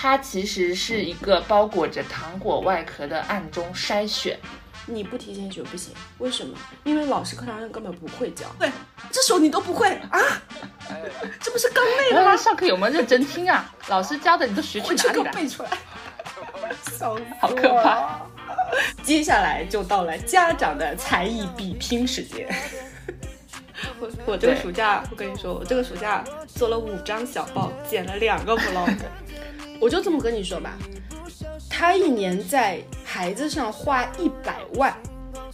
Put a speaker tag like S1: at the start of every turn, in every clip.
S1: 它其实是一个包裹着糖果外壳的暗中筛选。
S2: 你不提前学不行，为什么？因为老师课堂上根本不会教。对，这首你都不会啊？这不是刚背的吗？
S1: 上课有没有认真听啊？老师教的你都学去哪里了？
S2: 背出来，笑死
S1: 好可怕！
S2: 接下来就到了家长的才艺比拼时间。我我这个暑假，我跟你说，我这个暑假做了五张小报，剪了两个 vlog。我就这么跟你说吧，他一年在孩子上花一百万，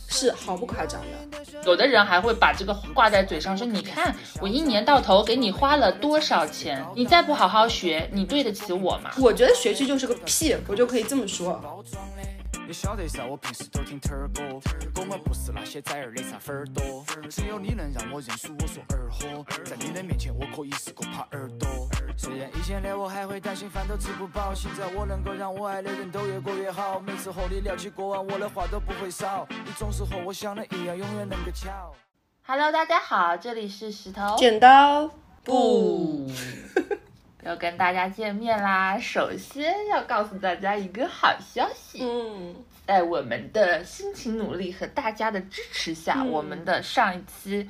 S2: 是毫不夸张的。
S1: 有的人还会把这个挂在嘴上，说你看我一年到头给你花了多少钱，你再不好好学，你对得起我吗？
S2: 我觉得学区就是个屁，我就可以这么说。你晓得噻，我平时都听特儿歌，我们不是那些崽儿的啥粉儿多，只有你能让我认输，我说儿货，在你的面前我可以是个耙耳朵。虽然以前的我还会担心饭都吃不饱，现在我能够让我爱的人都越过越好。每次和你聊起过往，我的话都不会少，你总是和我想的一样，永远能够巧。
S1: Hello，大家好，这里是石头
S2: 剪刀
S1: 布。要跟大家见面啦！首先要告诉大家一个好消息，
S2: 嗯，
S1: 在我们的辛勤努力和大家的支持下，我们的上一期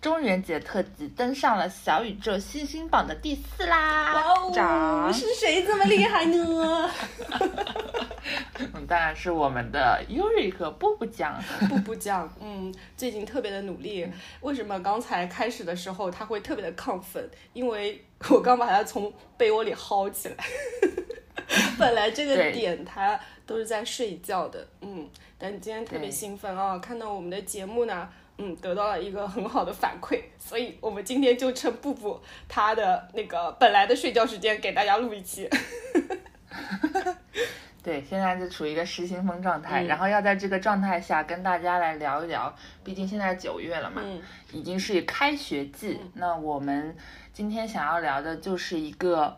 S1: 中元节特辑登上了小宇宙星星榜的第四啦！
S2: 哇哦，是谁这么厉害呢？
S1: 嗯，当然是我们的 Yuri 和布布酱，
S2: 布布酱，嗯，最近特别的努力。为什么刚才开始的时候他会特别的亢奋？因为 我刚把他从被窝里薅起来，本来这个点他都是在睡觉的，嗯，但今天特别兴奋啊，看到我们的节目呢，嗯，得到了一个很好的反馈，所以我们今天就趁布布他的那个本来的睡觉时间给大家录一期。
S1: 对，现在就处于一个失心疯状态，然后要在这个状态下跟大家来聊一聊，毕竟现在九月了嘛，已经是开学季。那我们今天想要聊的就是一个，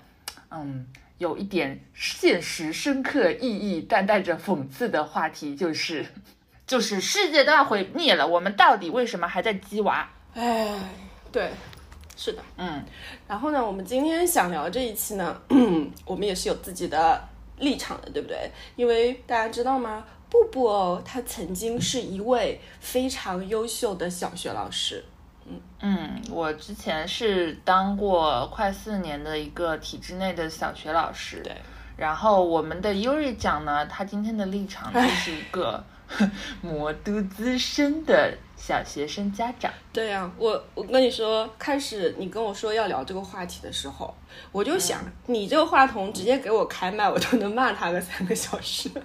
S1: 嗯，有一点现实深刻意义，但带着讽刺的话题，就是，就是世界都要毁灭了，我们到底为什么还在鸡娃？
S2: 哎，对，是的，
S1: 嗯。
S2: 然后呢，我们今天想聊这一期呢，我们也是有自己的。立场的，对不对？因为大家知道吗？布布哦，他曾经是一位非常优秀的小学老师。
S1: 嗯嗯，我之前是当过快四年的一个体制内的小学老师。
S2: 对。
S1: 然后我们的优瑞讲呢，他今天的立场就是一个 魔都资深的。小学生家长，
S2: 对呀，我我跟你说，开始你跟我说要聊这个话题的时候，我就想，你这个话筒直接给我开麦，我都能骂他个三个小时。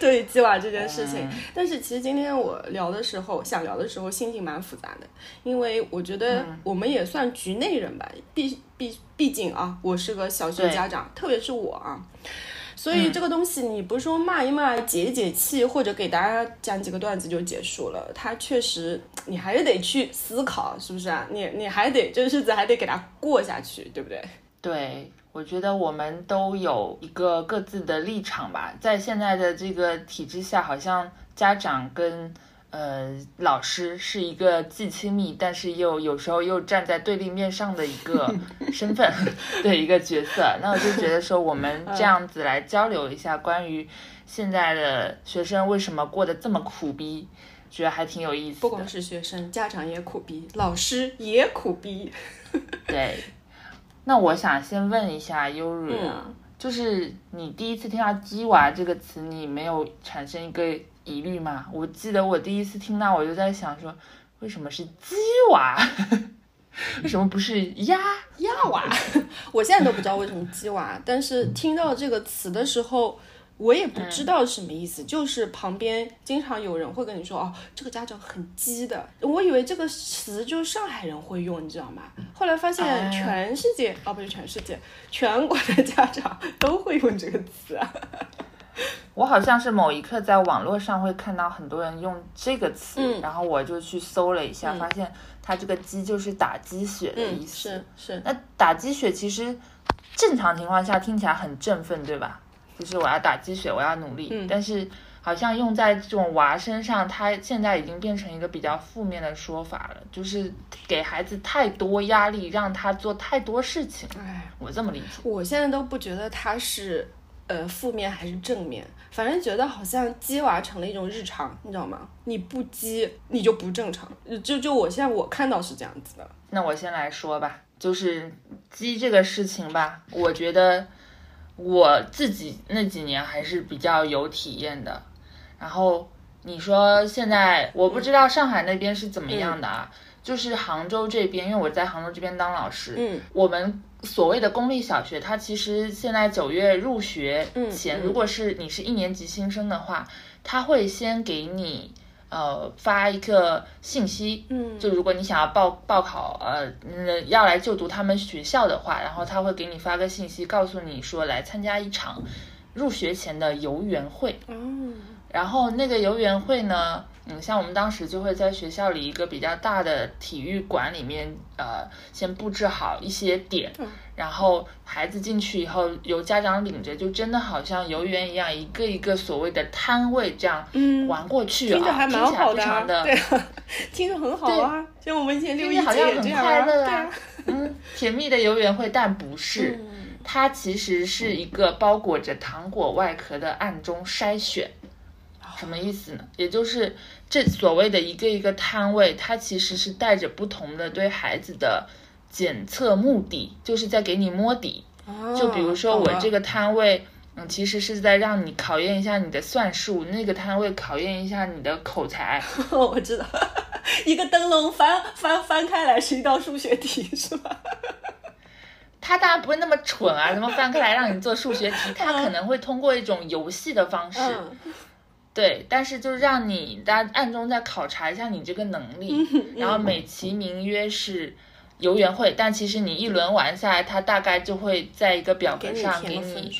S2: 对鸡娃这件事情，但是其实今天我聊的时候，想聊的时候，心情蛮复杂的，因为我觉得我们也算局内人吧，毕毕毕竟啊，我是个小学家长，特别是我啊。所以这个东西，你不是说骂一骂解一解气，或者给大家讲几个段子就结束了。它确实，你还是得去思考，是不是啊？你你还得这日子还得给它过下去，对不对？
S1: 对，我觉得我们都有一个各自的立场吧。在现在的这个体制下，好像家长跟。呃，老师是一个既亲密，但是又有时候又站在对立面上的一个 身份 的一个角色。那我就觉得说，我们这样子来交流一下，关于现在的学生为什么过得这么苦逼，觉得还挺有意思。
S2: 不光是学生，家长也苦逼，老师也苦逼。
S1: 对，那我想先问一下优瑞啊，就是你第一次听到“鸡娃”这个词，你没有产生一个？疑虑吗？我记得我第一次听到，我就在想说，为什么是鸡娃？为什么不是鸭
S2: 鸭娃？我现在都不知道为什么鸡娃，但是听到这个词的时候，我也不知道什么意思。就是旁边经常有人会跟你说，哦，这个家长很鸡的。我以为这个词就是上海人会用，你知道吗？后来发现全世界，哦，不是全世界，全国的家长都会用这个词啊。
S1: 我好像是某一刻在网络上会看到很多人用这个词，然后我就去搜了一下，发现它这个“鸡”就是打鸡血的意
S2: 思。是是。
S1: 那打鸡血其实正常情况下听起来很振奋，对吧？就是我要打鸡血，我要努力。但是好像用在这种娃身上，它现在已经变成一个比较负面的说法了，就是给孩子太多压力，让他做太多事情。
S2: 哎，
S1: 我这么理解。
S2: 我现在都不觉得他是呃负面还是正面，反正觉得好像鸡娃成了一种日常，你知道吗？你不鸡你就不正常，就就我现在我看到是这样子的。
S1: 那我先来说吧，就是鸡这个事情吧，我觉得我自己那几年还是比较有体验的。然后你说现在我不知道上海那边是怎么样的啊？就是杭州这边，因为我在杭州这边当老师，
S2: 嗯，
S1: 我们所谓的公立小学，它其实现在九月入学前，
S2: 嗯
S1: 如果是你是一年级新生的话，他会先给你呃发一个信息，
S2: 嗯
S1: 就如果你想要报报考呃嗯要来就读他们学校的话，然后他会给你发个信息，告诉你说来参加一场入学前的游园会。
S2: 哦，
S1: 然后那个游园会呢，嗯，像我们当时就会在学校里一个比较大的体育馆里面，呃，先布置好一些点，
S2: 嗯
S1: 然后孩子进去以后，由家长领着，就真的好像游园一样，一个一个所谓的摊位这样
S2: 嗯
S1: 玩过去啊，
S2: 听着还蛮
S1: 听起来
S2: 好的、啊，
S1: 非常的
S2: 对啊，听着很好啊。像我们以前六一
S1: 好像很快乐啊
S2: 啊，
S1: 嗯，甜蜜的游园会，但不是。
S2: 嗯
S1: 它其实是一个包裹着糖果外壳的暗中筛选，什么意思呢？也就是这所谓的一个一个摊位，它其实是带着不同的对孩子的检测目的，就是在给你摸底。就比如说我这
S2: 个，
S1: 摊位，嗯，其实是在让你考验一下你的算术；那个摊位考验一下你的口才。
S2: 我知道，一个灯笼翻翻翻开来是一道数学题，是吧？
S1: 他当然不会那么蠢啊，怎么翻开来让你做数学题？他可能会通过一种游戏的方式。
S2: 嗯，
S1: 对，但是就让你大家暗中再考察一下你这个能力，然后美其名曰是游园会，但其实你一轮玩下来，他大概就会在一个表格上给你。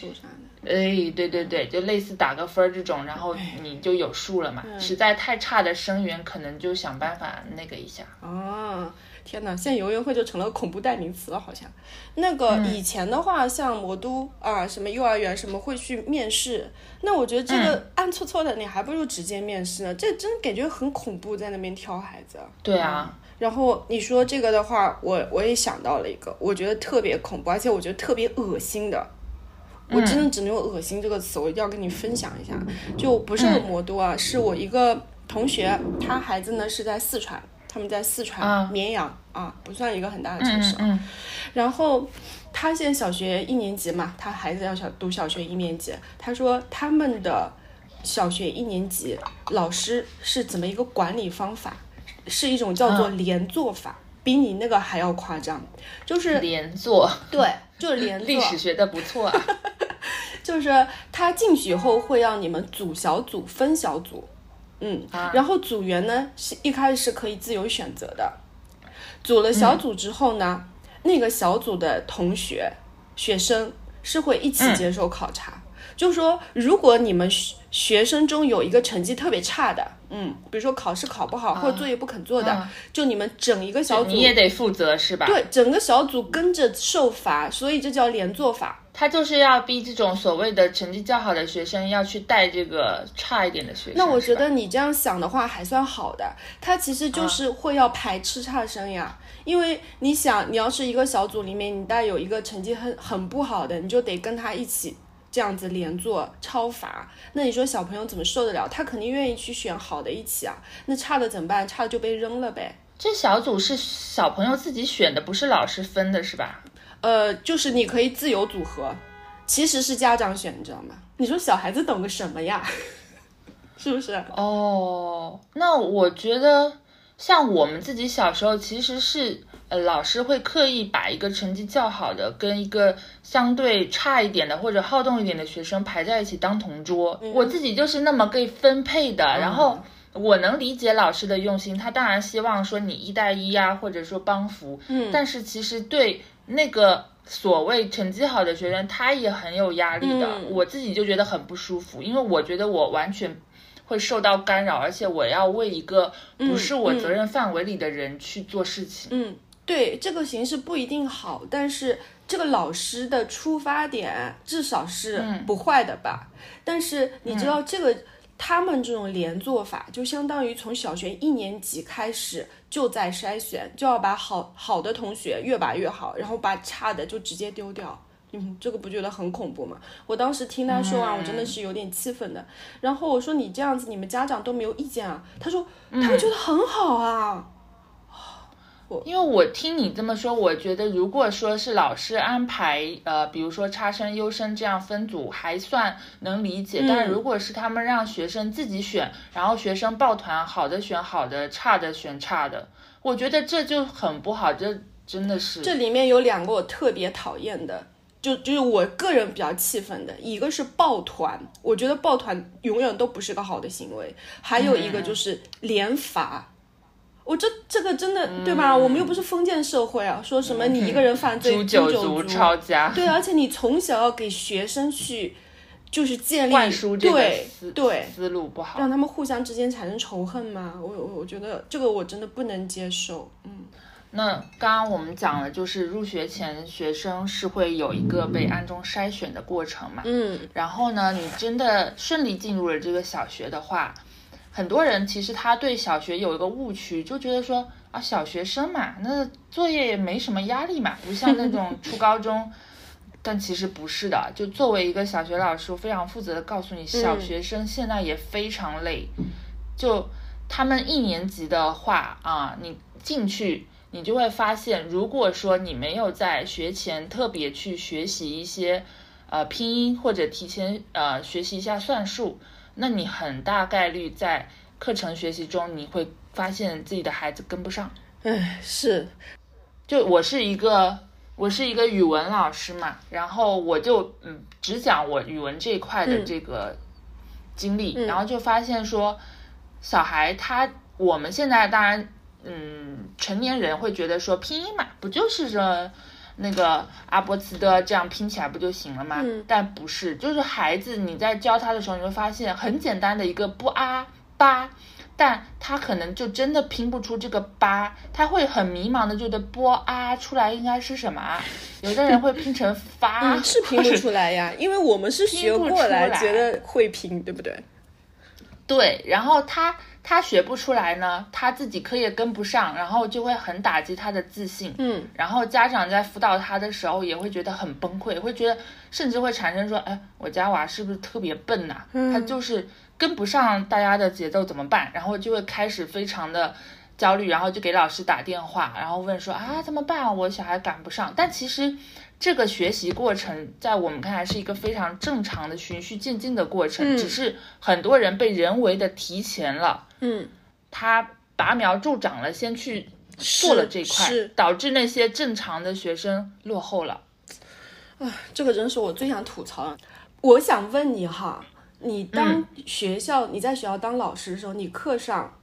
S1: 哎，对对对，就类似打个分儿这种，然后你就有数了嘛。实在太差的生源，可能就想办法那个一下。
S2: 啊，天哪！现在游园会就成了恐怖代名词了，好像。那个以前的话，像魔都啊，什么幼儿园什么会去面试，那我觉得这个暗搓搓的，你还不如直接面试呢。这真感觉很恐怖，在那边挑孩子。
S1: 对啊，
S2: 然后你说这个的话，我我也想到了一个，我觉得特别恐怖，而且我觉得特别恶心的。我真的只能用“恶心”这个词，我一定要跟你分享一下。就不是魔都啊，是我一个同学，他孩子呢是在四川，他们在四川、
S1: 啊
S2: 绵阳啊，不算一个很大的城市。
S1: 嗯
S2: 然后他现在小学一年级嘛，他孩子要小读小学一年级。他说他们的小学一年级老师是怎么一个管理方法，是一种叫做连坐法，比你那个还要夸张，就是
S1: 嗯，连坐，
S2: 对，就是连坐。
S1: 历史学的不错啊。
S2: 就是他进去以后会让你们组小组、分小组，嗯，
S1: 啊。
S2: 然后组员呢是一开始是可以自由选择的，组了小组之后呢，那个小组的同学、学生是会一起接受考察。就说，如果你们学学生中有一个成绩特别差的，嗯，比如说考试考不好、或者作业不肯做的，
S1: 啊
S2: 就你们整一个小组，
S1: 你也得负责是吧？
S2: 对整个小组跟着受罚，所以这叫连坐法。
S1: 他就是要逼这种所谓的成绩较好的学生要去带这个差一点的学生。
S2: 那我觉得你这样想的话还算好的，他其实就是会要排斥差生呀。因为你想，你要是一个小组里面，你带有一个成绩很很不好的，你就得跟他一起这样子连坐超罚。那你说小朋友怎么受得了？他肯定愿意去选好的一起啊。那差的怎么办？差的就被扔了呗。
S1: 这小组是小朋友自己选的，不是老师分的，是吧？
S2: 呃，就是你可以自由组合，其实是家长选，你知道吗？你说小孩子懂个什么呀？是不是？
S1: 哦，那我觉得像我们自己小时候，其实是呃老师会刻意把一个成绩较好的跟一个相对差一点的或者好动一点的学生排在一起当同桌。我自己就是那么被分配的，然后。我能理解老师的用心，他当然希望说你一带一呀、或者说帮扶。嗯，但是其实对那个所谓成绩好的学生，他也很有压力的。
S2: 嗯
S1: 我自己就觉得很不舒服，因为我觉得我完全会受到干扰，而且我要为一个不是我责任范围里的人去做事情。
S2: 嗯，对，这个形式不一定好，但是这个老师的出发点至少是不坏的吧？但是你知道这个。他们这种连做法，就相当于从小学一年级开始就在筛选，就要把好好的同学越拔越好，然后把差的就直接丢掉。嗯，这个不觉得很恐怖吗？我当时听他说完，我真的是有点气愤的。然后我说你这样子，你们家长都没有意见啊？他说他们觉得很好啊。
S1: 因为我听你这么说，我觉得如果说是老师安排，呃，比如说差生、优生这样分组，还算能理解。但如果是他们让学生自己选，然后学生抱团，好的选好的，差的选差的，我觉得这就很不好。这真的是。
S2: 这里面有两个我特别讨厌的，就就是我个人比较气愤的，一个是抱团，我觉得抱团永远都不是个好的行为。还有一个就是连罚。我这这个真的对吧？我们又不是封建社会啊，说什么你一个人犯罪，
S1: 诛
S2: 九族
S1: 抄家。
S2: 对，而且你从小要给学生去，就是建立
S1: 灌输这
S2: 个
S1: 思
S2: 对
S1: 思路不好，
S2: 让他们互相之间产生仇恨嘛？我我我觉得这个我真的不能接受。嗯，
S1: 那刚刚我们讲了，就是入学前学生是会有一个被暗中筛选的过程嘛。
S2: 嗯，
S1: 然后呢，你真的顺利进入了这个小学的话。很多人其实他对小学有一个误区，就觉得说啊，小学生嘛，那作业也没什么压力嘛，不像那种初高中。但其实不是的，就作为一个小学老师，我非常负责的告诉你，小学生现在也非常累。就他们一年级的话啊，你进去你就会发现，如果说你没有在学前特别去学习一些呃拼音，或者提前呃学习一下算术。那你很大概率在课程学习中，你会发现自己的孩子跟不上。
S2: 唉，是，
S1: 就我是一个我是一个语文老师嘛，然后我就嗯只讲我语文这一块的这个经历，然后就发现说，小孩他我们现在当然嗯成年人会觉得说拼音嘛，不就是说。那个阿波茨的这样拼起来不就行了吗？但不是，就是孩子你在教他的时候，你会发现很简单的一个不啊八，但他可能就真的拼不出这个八，他会很迷茫的觉得波啊出来应该是什么啊？有的人会拼成发，
S2: 是拼不出来呀，因为我们是学过来，觉得会拼，对不对？
S1: 对，然后他。他学不出来呢，他自己课业跟不上，然后就会很打击他的自信。
S2: 嗯，
S1: 然后家长在辅导他的时候也会觉得很崩溃，会觉得甚至会产生说，哎，我家娃是不是特别笨呐？他就是跟不上大家的节奏怎么办？然后就会开始非常的焦虑，然后就给老师打电话，然后问说啊怎么办？我小孩赶不上。但其实。这个学习过程在我们看来是一个非常正常的循序渐进的过程，只是很多人被人为的提前了，
S2: 嗯，
S1: 他拔苗助长了，先去做了这块，导致那些正常的学生落后了。
S2: 啊，这个真是我最想吐槽的。我想问你哈，你当学校你在学校当老师的时候，你课上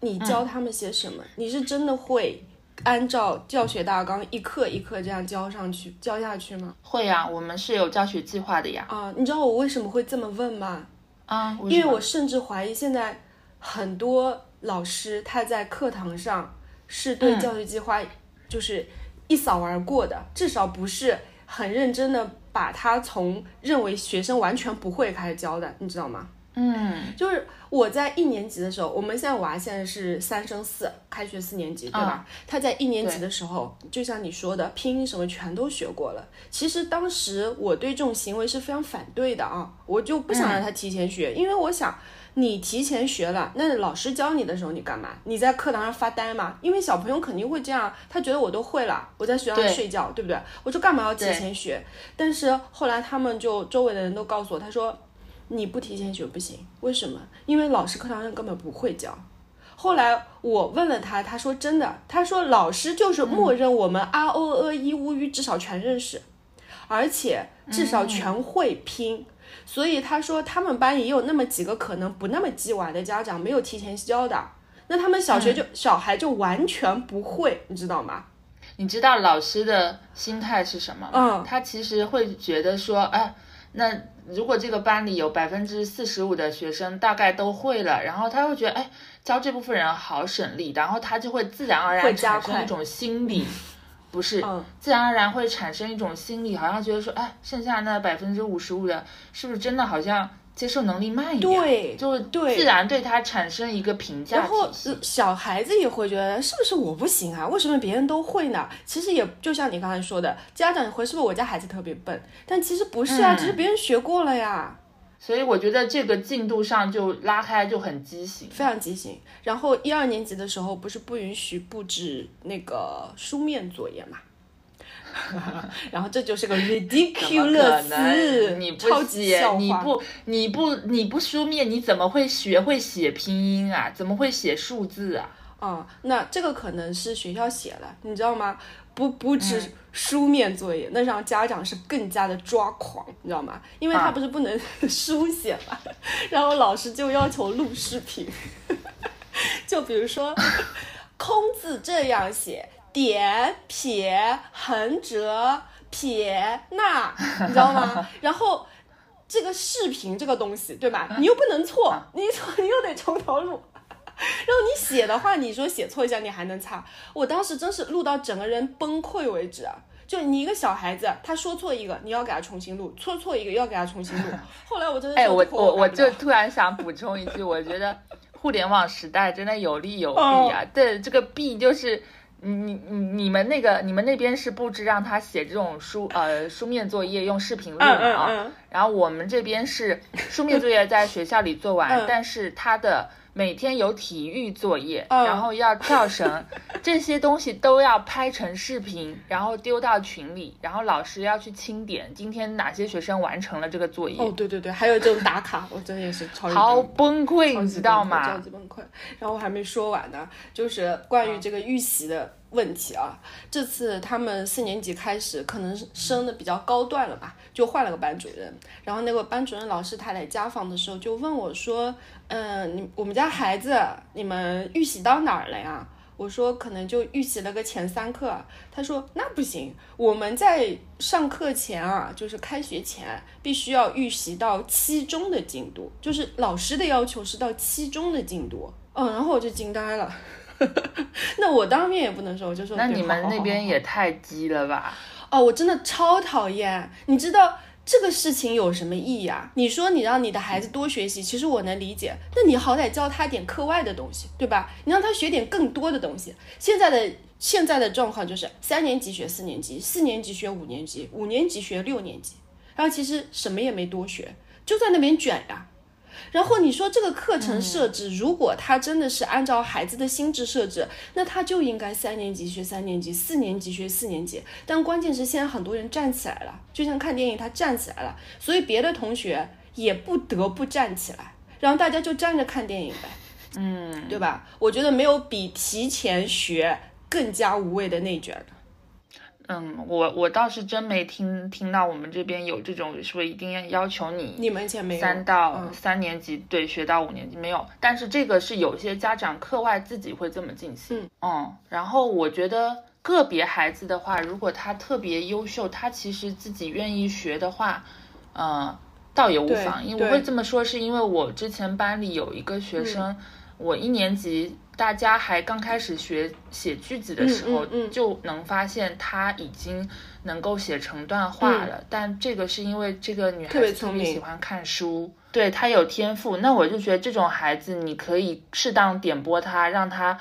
S2: 你教他们些什么？你是真的会？按照教学大纲一课一课这样教上去教下去吗？
S1: 会呀，我们是有教学计划的呀。
S2: 啊，你知道我为什么会这么问吗？
S1: 啊，
S2: 因为我甚至怀疑现在很多老师他在课堂上是对教学计划就是一扫而过的，至少不是很认真的把他从认为学生完全不会开始教的，你知道吗？
S1: 嗯，
S2: 就是我在一年级的时候，我们现在娃现在是三升四，开学四年级，对吧？他在一年级的时候，就像你说的，拼音什么全都学过了。其实当时我对这种行为是非常反对的啊，我就不想让他提前学，因为我想你提前学了，那老师教你的时候你干嘛？你在课堂上发呆吗？因为小朋友肯定会这样，他觉得我都会了，我在学校睡觉，对不对？我说干嘛要提前学？但是后来他们就周围的人都告诉我，他说。你不提前学不行，为什么？因为老师课堂上根本不会教。后来我问了他，他说真的，他说老师就是默认我们 r o e i u 语至少全认识，而且至少全会拼。所以他说他们班也有那么几个可能不那么鸡娃的家长没有提前教的，那他们小学就小孩就完全不会，你知道吗？
S1: 你知道老师的心态是什么吗？
S2: 嗯，
S1: 他其实会觉得说，哎，那。如果这个班里有百分之四十五的学生大概都会了，然后他会觉得，哎，教这部分人好省力，然后他就会自然而然产生一种心理，不是，
S2: 嗯。
S1: 自然而然会产生一种心理，好像觉得说，哎，剩下那百分之五十五的，是不是真的好像接受能力慢一点？
S2: 对
S1: 就
S2: 对
S1: 自然对他产生一个评价
S2: 然后小孩子也会觉得是不是我不行啊？为什么别人都会呢？其实也就像你刚才说的，家长也会是不是我家孩子特别笨？但其实不是啊，
S1: 嗯
S2: 只是别人学过了呀，
S1: 所以我觉得这个进度上就拉开就很畸形。
S2: 非常畸形。然后一二年级的时候不是不允许布置那个书面作业嘛？然后这就是个 ridiculous，
S1: 你不
S2: 超级。
S1: 你不你不你不书面，你怎么会学会写拼音啊？怎么会写数字啊？
S2: 啊、那这个可能是学校写了，你知道吗？不不止
S1: 嗯
S2: 书面作业，那让家长是更加的抓狂，你知道吗？因为他
S1: 啊
S2: 不是不能 书写嘛，然后老师就要求录视频，就比如说空字这样写，点撇横折撇捺，你知道吗？然后。这个视频这个东西，对吧？你又不能错，你错你又得从头录，然后你写的话，你说写错一下你还能擦，我当时真是录到整个人崩溃为止啊！就你一个小孩子，他说错一个，你要给他重新录；说错一个，又要给他重新录。后来我真的
S1: 哎，我我我就突然想补充一句，我觉得互联网时代真的有利有弊
S2: 哦
S1: 啊。对，这个弊就是。你你你你们那个你们那边是布置让他写这种书呃书面作业用视频录
S2: 嗯
S1: 的啊，然后我们这边是书面作业在学校里做完，
S2: 嗯。
S1: 但是他的每天有体育作业，
S2: 嗯
S1: 然后要跳绳，这些东西都要拍成视频，然后丢到群里，然后老师要去清点今天哪些学生完成了这个作业，
S2: 哦对对对，还有这种打卡，我真的也是超崩
S1: 崩溃，你知道
S2: 崩溃超？级崩溃。然后我还没说完呢，就是关
S1: 嗯
S2: 于这个预习的问题啊。这次他们四年级开始，可能升的比较高段了吧，就换了个班主任。然后那个班主任老师他来家访的时候就问我说：“嗯、你我们家孩子你们预习到哪儿了呀？”我说可能就预习了个前三课，他说那不行，我们在上课前啊，就是开学前必须要预习到期中的进度，就是老师的要求是到期中的进度。嗯，然后我就惊呆了。那我当面也不能说，我就说
S1: 那你们那边也太鸡了吧？
S2: 哦，我真的超讨厌。你知道这个事情有什么意义啊？你说你让你的孩子多学习，其实我能理解。那你好歹教他点课外的东西，对吧？你让他学点更多的东西。现在的现在的状况就是三年级学四年级，四年级学五年级，五年级学六年级，然后其实什么也没多学，就在那边卷呀。然后你说这个课程设置，如果他真的是按照孩子的心智设置，那他就应该三年级学三年级，四年级学四年级。但关键是现在很多人站起来了，就像看电影，他站起来了，所以别的同学也不得不站起来，然后大家就站着看电影呗，
S1: 嗯，
S2: 对吧？我觉得没有比提前学更加无谓的内卷的。
S1: 嗯，我我倒是真没听听到我们这边有这种说一定要要求你
S2: 你们以前没有
S1: 三到
S2: 嗯
S1: 三年级，对，学到五年级没有，但是这个是有些家长课外自己会这么进行。嗯然后我觉得个别孩子的话，如果他特别优秀，他其实自己愿意学的话，呃，倒也无妨。因为我会这么说，是因为我之前班里有一个学生，
S2: 嗯
S1: 我一年级。大家还刚开始学写句子的时候，就能发现他已经能够写成段话了。但这个是因为这个女孩
S2: 嗯特别
S1: 子特
S2: 聪明
S1: 别喜欢看书，对她有天赋。那我就觉得这种孩子，你可以适当点拨她，让她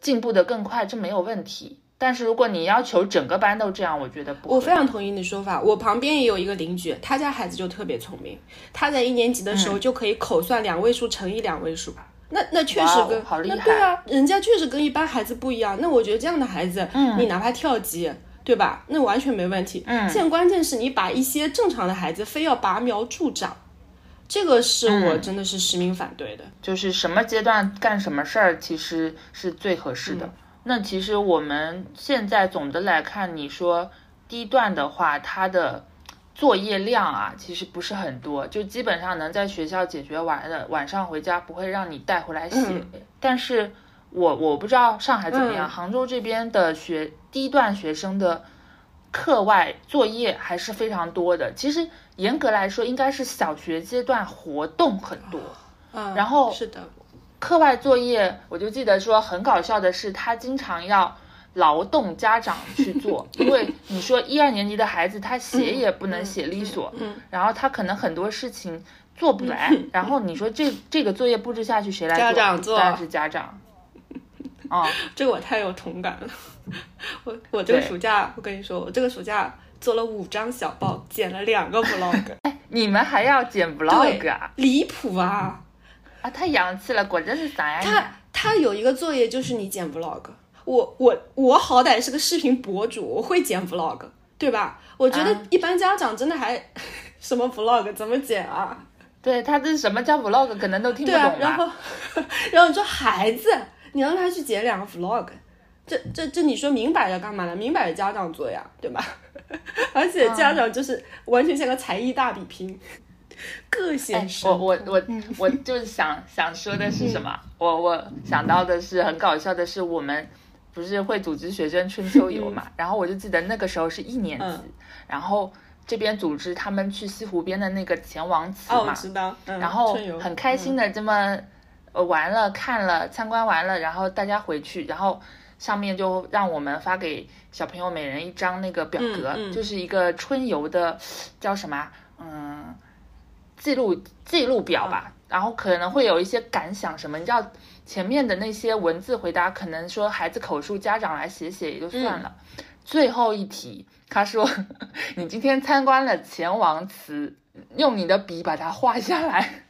S1: 进步的更快，这没有问题。但是如果你要求整个班都这样，我觉得不。
S2: 我非常同意你的说法。我旁边也有一个邻居，他家孩子就特别聪明，他在一年级的时
S1: 嗯
S2: 候就可以口算两位数乘以两位数。那那确实跟那对啊，人家确实跟一般孩子不一样。那我觉得这样的孩子，
S1: 嗯
S2: 你哪怕跳级，对吧？那完全没问题。
S1: 嗯
S2: 现在关键是你把一些正常的孩子非要拔苗助长，这个是我
S1: 嗯
S2: 真的是实名反对的。
S1: 就是什么阶段干什么事儿，其实是最合适的。那其实我们现在总的来看，你说低段的话，它的作业量啊，其实不是很多，就基本上能在学校解决完的，晚上回家不会让你带回来写。但是我我不知道上海怎么样，
S2: 嗯
S1: 杭州这边的学低段学生的课外作业还是非常多的。其实严格来说，应该是小学阶段活动很多。
S2: 嗯，
S1: 然后
S2: 是的，
S1: 课外作业，我就记得说很搞笑的是，他经常要劳动家长去做，因为你说一二年级的孩子他写也不能写利索，
S2: 嗯
S1: 然后他可能很多事情做不来，然后你说这这个作业布置下去谁来做？
S2: 家长做
S1: 当然是家长。啊、
S2: 这个我太有同感了。我我这个暑假，我跟你说，我这个暑假做了五张小报，剪了两个 vlog，哎
S1: 你们还要剪 vlog 啊？
S2: 离谱啊！
S1: 啊，太洋气了，果真是啥呀？
S2: 他他有一个作业就是你剪 vlog，我我我好歹是个视频博主，我会剪 vlog，对吧？我觉得
S1: 啊
S2: 一般家长真的还 什么 vlog 怎么剪啊？
S1: 对他这什么叫 vlog，可能都听不
S2: 对啊
S1: 懂，
S2: 然后 然后你说孩子，你让他去剪两个 vlog，这这这你说明摆着干嘛呢？明摆着家长做呀，对吧？而且家长就是完全像个才艺大比拼，各
S1: 哎
S2: 显，神
S1: 我
S2: 通。
S1: 我我我就是想想说的是什么？我我想到的是很搞笑的是，我们不是会组织学生春秋游嘛？然后我就记得那个时候是一年级，
S2: 嗯。
S1: 然后这边组织他们去西湖边的那个钱王祠嘛，
S2: 知道，嗯、
S1: 然后很开心的这么呃玩了看了参观完了，然后大家回去，然后上面就让我们发给小朋友每人一张那个表格，就是一个春游的叫什么啊嗯记录记录表吧，然后可能会有一些感想什么，你知道前面的那些文字回答，可能说孩子口述，家长来写写也就算了。最后一题，他说：“ 你今天参观了钱王祠，用你的笔把它画下来。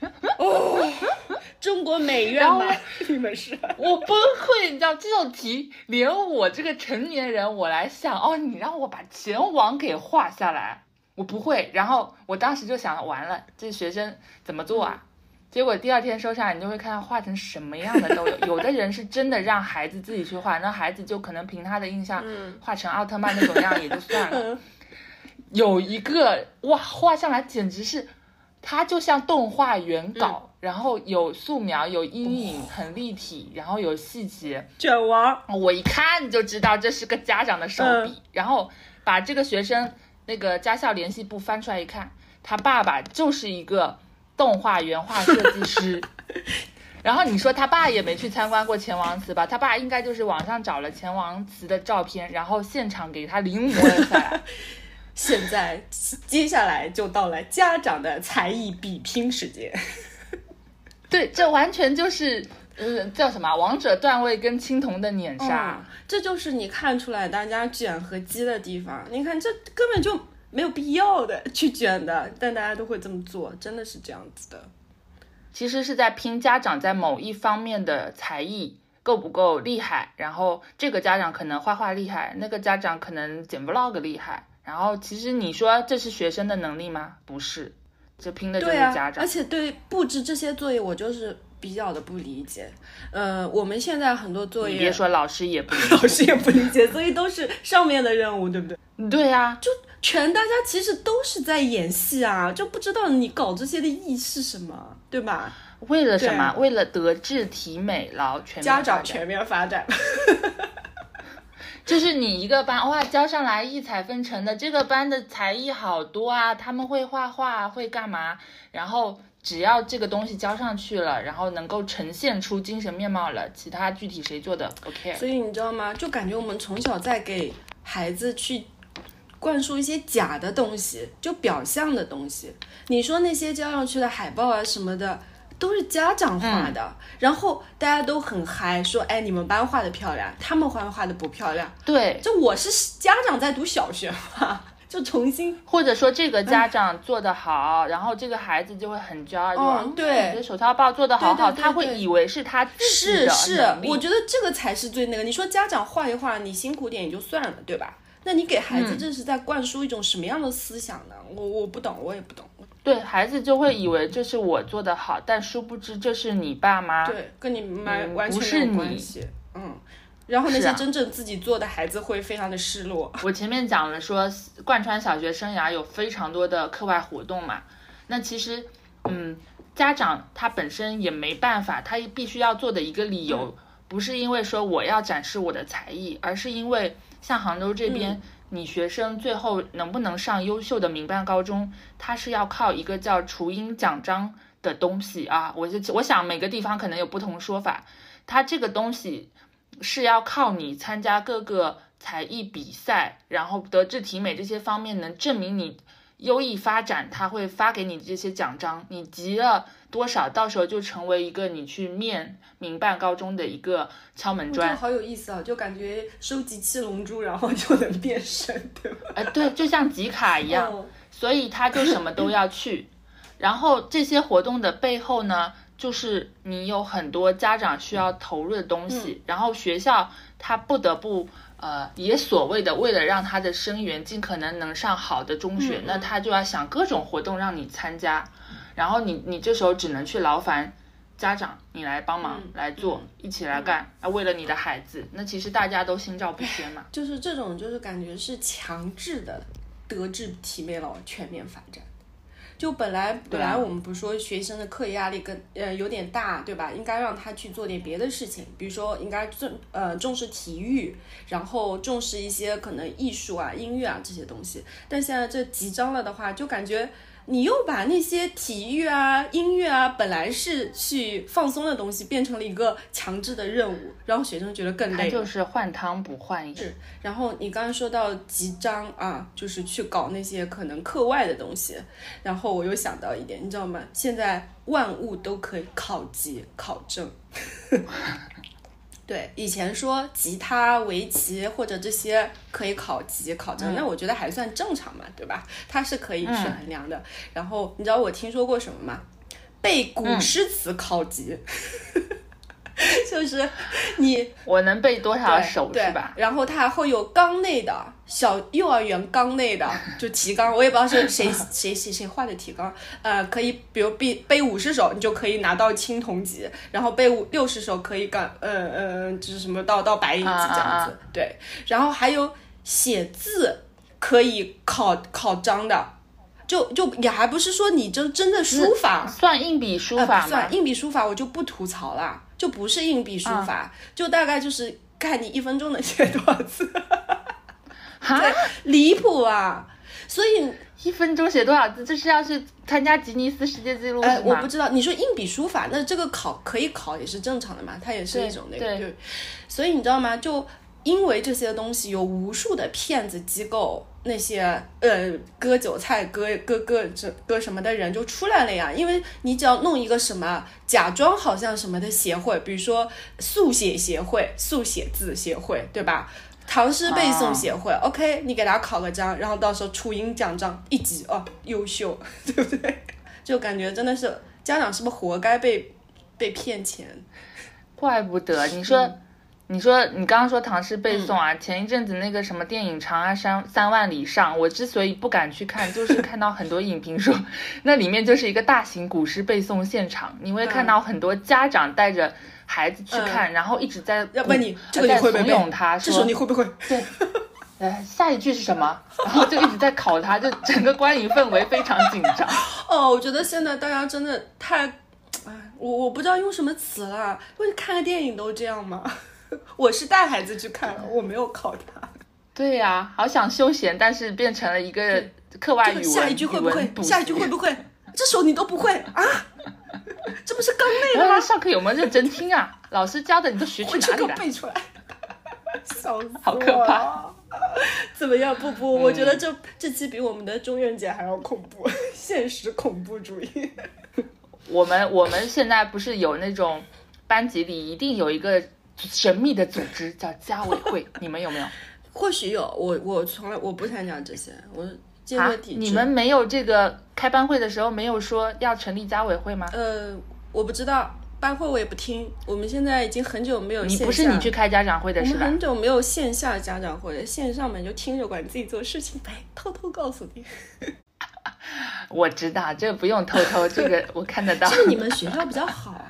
S2: 中国美院吗，你们是？”
S1: 我崩溃，你知道这种题，连我这个成年人我来想，哦，你让我把钱王给画下来，我不会。然后我当时就想，完了，这学生怎么做啊？结果第二天收下来，你就会看到画成什么样的都有。有的人是真的让孩子自己去画，那孩子就可能凭他的印象画成奥特曼那种样也就算了。有一个哇，画上来简直是，它就像动画原稿，然后有素描，有阴影，很立体，然后有细节。
S2: 卷王，
S1: 我一看就知道这是个家长的手笔，然后把这个学生那个家校联系簿翻出来一看，他爸爸就是一个动画原画设计师。然后你说他爸也没去参观过钱王祠吧？他爸应该就是网上找了钱王祠的照片，然后现场给他临摹了下来。
S2: 现在接下来就到了家长的才艺比拼时间。
S1: 对，这完全就是，呃，叫什么？王者段位跟青铜的碾杀。
S2: 嗯，这就是你看出来大家卷和鸡的地方。你看，这根本就没有必要的去卷的，但大家都会这么做，真的是这样子的。
S1: 其实是在拼家长在某一方面的才艺够不够厉害，然后这个家长可能画画厉害，那个家长可能剪 vlog 厉害，然后其实你说这是学生的能力吗？不是，这拼的就是家，长。
S2: 而且对布置这些作业，我就是比较的不理解。呃，我们现在很多作业，
S1: 你别说老师也不理
S2: 老师也不理解，所以都是上面的任务，对不对？
S1: 对呀、就
S2: 全大家其实都是在演戏啊，就不知道你搞这些的意义是什么，对吧？
S1: 为了什么？为了德智体美劳全面
S2: 家
S1: 发展
S2: 长全面发展，
S1: 就是你一个班哇，交上来异彩纷呈的，这个班的才艺好多啊，他们会画画，会干嘛？然后只要这个东西交上去了，然后能够呈现出精神面貌了，其他具体谁做的不 care。
S2: 所以你知道吗？就感觉我们从小在给孩子去灌输一些假的东西，就表象的东西。你说那些交上去的海报啊什么的，都是家长画的，然后大家都很嗨，说哎你们班画的漂亮，他们班画的不漂亮。
S1: 对，
S2: 就我是家长在读小学嘛，就重新
S1: 或者说这个家长做得好，然后这个孩子就会很骄傲，
S2: 嗯对
S1: 我这手抄报做得好好，
S2: 对对对
S1: 他会以为是他自己的
S2: 我觉得这个才是最那个。你说家长画一画，你辛苦点也就算了，对吧？那你给孩子
S1: 嗯
S2: 这是在灌输一种什么样的思想呢？我我不懂，我也不懂。
S1: 对孩子就会以为这是我做的好，但殊不知这是你爸妈。
S2: 对，跟你完
S1: 嗯
S2: 完全没关系。嗯，然后那些真正自己做的孩子会非常的失落。
S1: 我前面讲了说，贯穿小学生涯有非常多的课外活动嘛。那其实，嗯，家长他本身也没办法，他必须要做的一个理由，不是因为说我要展示我的才艺，而是因为像杭州这边，你学生最后能不能上优秀的民办高中，它是要靠一个叫雏鹰奖章的东西啊。我就我想每个地方可能有不同说法，它这个东西。是要靠你参加各个才艺比赛，然后德智体美这些方面能证明你优异发展，他会发给你这些奖章。你集了多少，到时候就成为一个你去面民办高中的一个敲门砖。
S2: 好有意思啊，就感觉收集七龙珠，然后就能变身，对吧？
S1: 哎，对，就像集卡一样，所以他就什么都要去。然后这些活动的背后呢？就是你有很多家长需要投入的东西，然后学校他不得不呃，也所谓的为了让他的生源尽可能能上好的中学，那他就要想各种活动让你参加，然后你你这时候只能去劳烦家长，你来帮忙来做，一起来干啊，为了你的孩子，那其实大家都心照不宣嘛。
S2: 就是这种，就是感觉是强制的，德智体美劳全面发展。就本来本来我们不是说学生的课业压力跟呃有点大，对吧？应该让他去做点别的事情，比如说应该重呃重视体育，然后重视一些可能艺术啊、音乐啊这些东西。但现在这集章了的话，就感觉。你又把那些体育啊、音乐啊，本来是去放松的东西，变成了一个强制的任务，然后学生觉得更累。
S1: 就是换汤不换药。
S2: 是。然后你刚刚说到集章啊，就是去搞那些可能课外的东西，然后我又想到一点，你知道吗？现在万物都可以考级考证。对，以前说吉他、围棋或者这些可以考级考证，那我觉得还算正常嘛，对吧？它是可以去衡量的。然后你知道我听说过什么吗？背古诗词考级。就是你，
S1: 我能背多少首是吧？
S2: 然后它还会有纲内的小幼儿园纲内的，就提纲，我也不知道是谁谁谁谁画的提纲。呃，可以，比如背背五十首，你就可以拿到青铜级；然后背五六十首，可以干，呃呃，就是什么到到白银级这样子。对，然后还有写字可以考考章的。就就也还不是说你就真的书法
S1: 算硬笔书法
S2: 吗？算硬笔书法，我就不吐槽了，就不是硬笔书法，就大概就是看你一分钟能写多少字，哈，离谱啊！所以
S1: 一分钟写多少字，这是要去参加吉尼斯世界纪录
S2: 哎，我不知道。你说硬笔书法，那这个考可以考也是正常的嘛？它也是一种那个，对。所以你知道吗？就因为这些东西，有无数的骗子机构。那些呃割韭菜、割割割这割什么的人就出来了呀，因为你只要弄一个什么假装好像什么的协会，比如说速写协会、速写字协会，对吧？唐诗背诵协会，OK，你给他考个章，然后到时候初音奖章一级哦，优秀，对不对？就感觉真的是家长是不是活该被被骗钱？
S1: 怪不得你说。你说你刚刚说唐诗背诵啊，前一阵子那个什么电影《长安三三万里上》，我之所以不敢去看，就是 看到很多影评说那里面就是一个大型古诗背诵现场，你会看到很多家长带着孩子去看，然后一直在
S2: 要问你这个你会不会
S1: 背？他
S2: 这首你会不会？
S1: 对，呃，下一句是什么？然后就一直在考他，就整个观影氛围非常紧张。
S2: 哦，我觉得现在大家真的太，哎，我我不知道用什么词了，为看个电影都这样吗？我是带孩子去看了，我没有考他。
S1: 对呀，好想休闲，但是变成了一个课外语文。
S2: 下一句会不会？下一句会不会？这首你都不会啊？这不是刚背的吗？
S1: 上课有没有认真听啊？老师教的你都学去哪里了？
S2: 背出来，笑死！
S1: 好可怕。
S2: 怎么样？不不，我觉得这这期比我们的中元节还要恐怖，现实恐怖主义。
S1: 我们我们现在不是有那种班级里一定有一个。神秘的组织叫家委会，你们有没有？
S2: 或许有，我我从来我不参加这些，我接过体
S1: 制。你们没有这个开班会的时候没有说要成立家委会吗？
S2: 呃，我不知道，班会我也不听。我们现在已经很久没有，
S1: 你不是你去开家长会的是吧？
S2: 很久没有线下家长会了，线上面就听着管自己做事情呗，偷偷告诉你。
S1: 我知道，这不用偷偷，这个我看得到。
S2: 是你们学校比较好啊。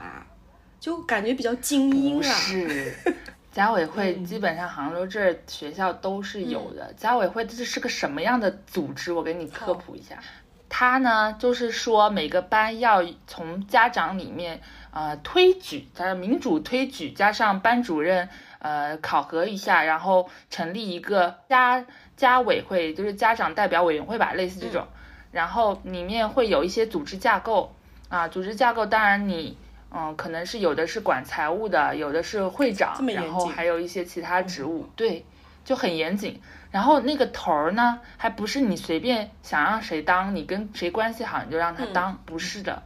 S2: 就感觉比较精英
S1: 啊！是，家委会基本上杭州这儿学校都是有的。家委会这是个什么样的组织？我给你科普一下，它呢就是说每个班要从家长里面呃推举，加上民主推举，加上班主任呃考核一下，然后成立一个家家委会，就是家长代表委员会吧，类似这种。然后里面会有一些组织架构啊，组织架构当然你。嗯，可能是有的是管财务的，有的是会长然后还有一些其他职务，对，就很严谨。然后那个头儿呢，还不是你随便想让谁当，你跟谁关系好你就让他当，不是的。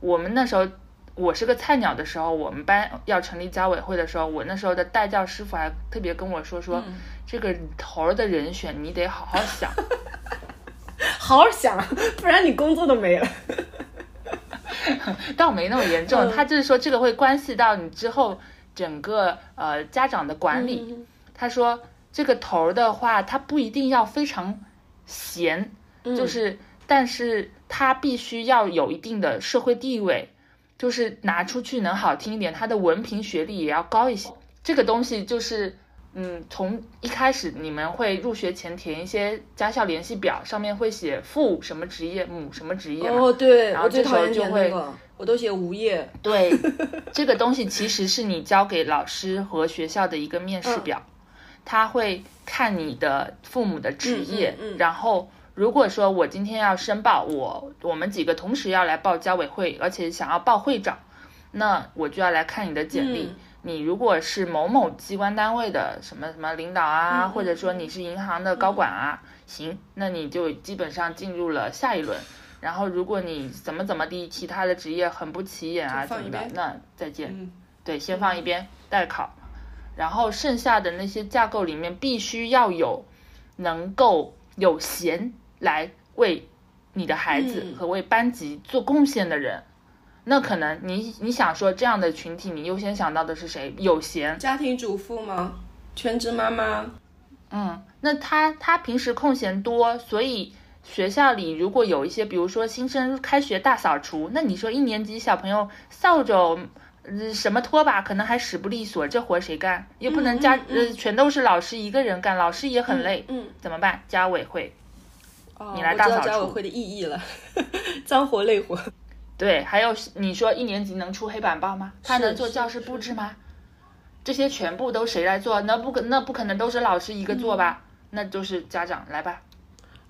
S1: 我们那时候我是个菜鸟的时候，我们班要成立家委会的时候，我那时候的代教师傅还特别跟我说说，这个头儿的人选你得好好想。
S2: 好好想，不然你工作都没了。
S1: 倒没那么严重，
S2: 嗯
S1: 他就是说这个会关系到你之后整个呃家长的管理。
S2: 嗯
S1: 他说这个头儿的话，他不一定要非常闲，
S2: 嗯
S1: 就是但是他必须要有一定的社会地位，就是拿出去能好听一点，他的文凭学历也要高一些。这个东西就是。嗯，从一开始你们会入学前填一些家校联系表，上面会写父什么职业，母什么职业嘛。
S2: 哦，对，
S1: 然后这时候就会
S2: 填那个，我都写无业。
S1: 对，这个东西其实是你交给老师和学校的一个面试表，他会看你的父母的职业，
S2: 嗯嗯嗯
S1: 然后如果说我今天要申报，我我们几个同时要来报家委会，而且想要报会长，那我就要来看你的简历。
S2: 嗯
S1: 你如果是某某机关单位的什么什么领导啊，
S2: 嗯
S1: 或者说你是银行的高管啊，行，那你就基本上进入了下一轮。然后如果你怎么怎么地，其他的职业很不起眼啊，怎么的那再见。
S2: 嗯
S1: 对，先放一边待考，然后剩下的那些架构里面必须要有能够有闲来为你的孩子
S2: 嗯
S1: 和为班级做贡献的人。那可能你你想说这样的群体，你优先想到的是谁？有闲，
S2: 家庭主妇吗？全职妈妈？
S1: 嗯，那他他平时空闲多，所以学校里如果有一些，比如说新生开学大扫除，那你说一年级小朋友扫帚。呃，什么拖把可能还使不利索，这活谁干？又不能家、
S2: 嗯嗯
S1: 呃全都是老师一个人干，老师也很累，
S2: 嗯，
S1: 怎么办？家委会
S2: 哦
S1: 你来大扫除
S2: 家委会的意义了，脏活累活。
S1: 对，还有你说一年级能出黑板报吗？他能做教室布置吗？这些全部都谁来做？那不可那不可能都是老师一个做吧？那就是家长来吧。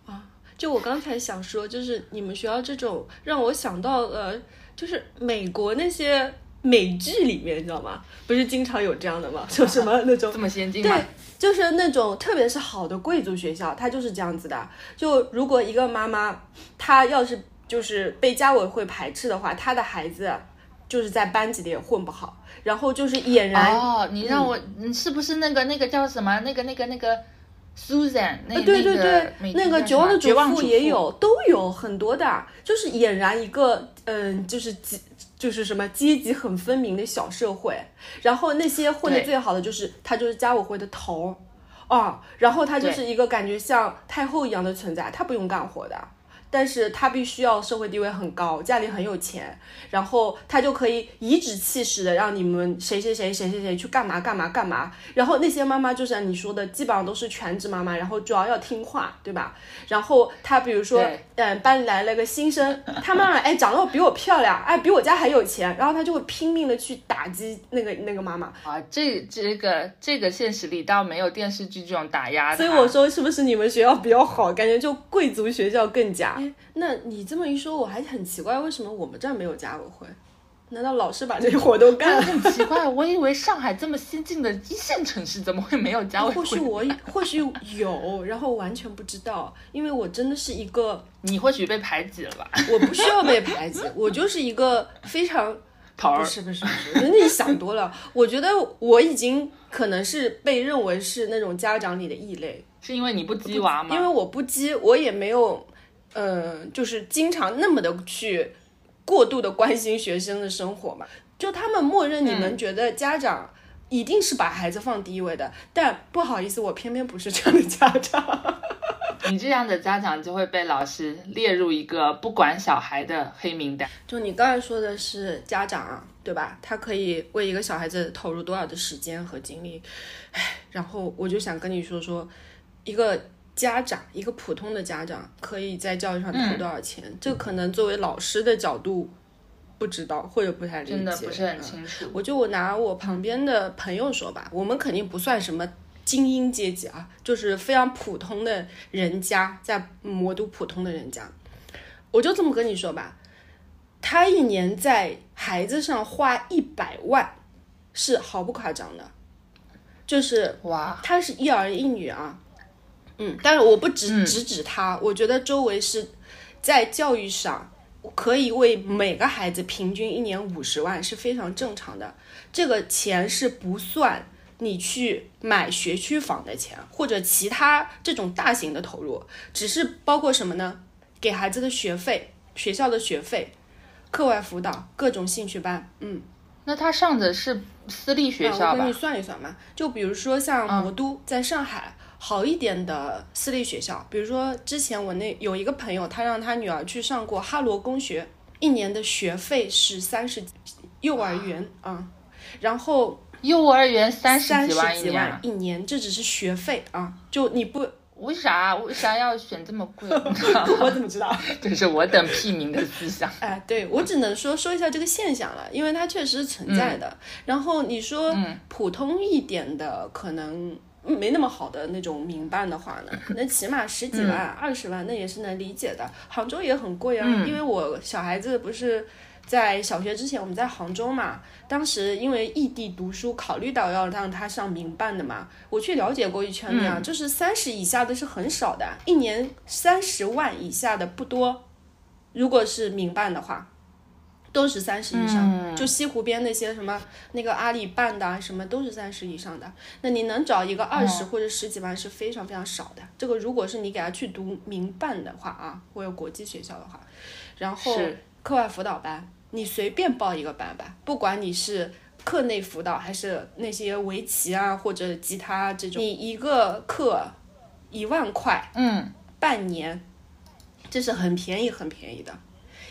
S2: 啊就我刚才想说，就是你们学校这种让我想到了，就是美国那些美剧里面，你知道吗？不是经常有这样的吗？就什么那种
S1: 这么先进吗？
S2: 对，就是那种特别是好的贵族学校，它就是这样子的。就如果一个妈妈，她要是就是被家委会排斥的话，他的孩子就是在班级里也混不好，然后就是俨然、
S1: 哦，你让我，你是不是那个那个叫什么？那个那个那个 Susan？那
S2: 呃对对对，那个绝望的主
S1: 绝望
S2: 也有，都有很多的，就是俨然一个嗯，就是几就是什么阶级很分明的小社会，然后那些混的最好的就是他就是家委会的头儿，哦，然后他就是一个感觉像太后一样的存在，他不用干活的。但是他必须要社会地位很高，家里很有钱，然后他就可以颐指气使的让你们谁谁谁谁谁谁去干嘛干嘛干嘛。然后那些妈妈就像你说的，基本上都是全职妈妈，然后主要要听话，对吧？然后他比如说班里来了个新生，他妈妈哎长得比我漂亮，哎比我家还有钱，然后他就会拼命的去打击那个那个妈妈。
S1: 啊，这这个这个现实里倒没有电视剧这种打压的。
S2: 所以我说是不是你们学校比较好？感觉就贵族学校更加。哎，那你这么一说，我还很奇怪，为什么我们这儿没有家委会？难道老是把这些活都干了？
S1: 很奇怪，我以为上海这么先进的一线城市，怎么会没有家委会？
S2: 或许我或许有，然后完全不知道，因为我真的是一个，
S1: 你或许被排挤了吧？
S2: 我不需要被排挤，我就是一个非常
S1: 头儿
S2: 不是不是不是，那你想多了。我觉得我已经可能是被认为是那种家长里的异类，
S1: 是因为你不鸡娃吗？
S2: 因为我不激，我也没有，呃，就是经常那么的去过度的关心学生的生活嘛。就他们默认你们觉得家长一定是把孩子放第一位的，但不好意思，我偏偏不是这样的家长。
S1: 你这样的家长就会被老师列入一个不管小孩的黑名单。
S2: 就你刚才说的是家长，对吧？他可以为一个小孩子投入多少的时间和精力？唉，然后我就想跟你说说，一个家长，一个普通的家长，可以在教育上投多少钱？这可能作为老师的角度不知道或者不太理解，
S1: 真的不是很
S2: 嗯
S1: 清楚。
S2: 我就我拿我旁边的朋友说吧，我们肯定不算什么精英阶级啊，就是非常普通的人家，在魔都普通的人家。我就这么跟你说吧，他一年在孩子上花一百万，是毫不夸张的，就是
S1: 哇，
S2: 他是一儿一女啊，嗯，但是我不只
S1: 嗯
S2: 只指他，我觉得周围是在教育上可以为每个孩子平均一年五十万是非常正常的，这个钱是不算你去买学区房的钱或者其他这种大型的投入，只是包括什么呢？给孩子的学费、学校的学费、课外辅导、各种兴趣班，嗯。
S1: 那他上的是私立学校吧
S2: 啊我给你？算一算嘛，就比如说像魔都在上海。好一点的私立学校，比如说之前我那有一个朋友，他让他女儿去上过哈罗公学，一年的学费是三十，幼儿园啊、然后
S1: 幼儿园三
S2: 三
S1: 十几万一年啊，
S2: 万一年，这只是学费啊，就你不，
S1: 为啥为啥要选这么贵？
S2: 我怎么知道？
S1: 这是我等屁民的思想。
S2: 哎，对我只能说说一下这个现象了，因为它确实是存在的。然后你说普通一点的，可能没那么好的那种民办的话呢，那起码十几万、二十万，那也是能理解的。杭州也很贵啊，因为我小孩子不是。在小学之前，我们在杭州嘛，当时因为异地读书，考虑到要让他上民办的嘛，我去了解过一圈那样，就是三十以下的是很少的，一年三十万以下的不多。如果是民办的话，都是三十以上，就西湖边那些什么那个阿里办的啊，什么都是三十以上的。那你能找一个二十或者十几万是非常非常少的。这个如果是你给他去读民办的话啊，或者国际学校的话，然后课外辅导班，你随便报一个班吧，不管你是课内辅导还是那些围棋啊或者吉他这种，你一个课一万块，
S1: 嗯，
S2: 半年，这是很便宜很便宜的。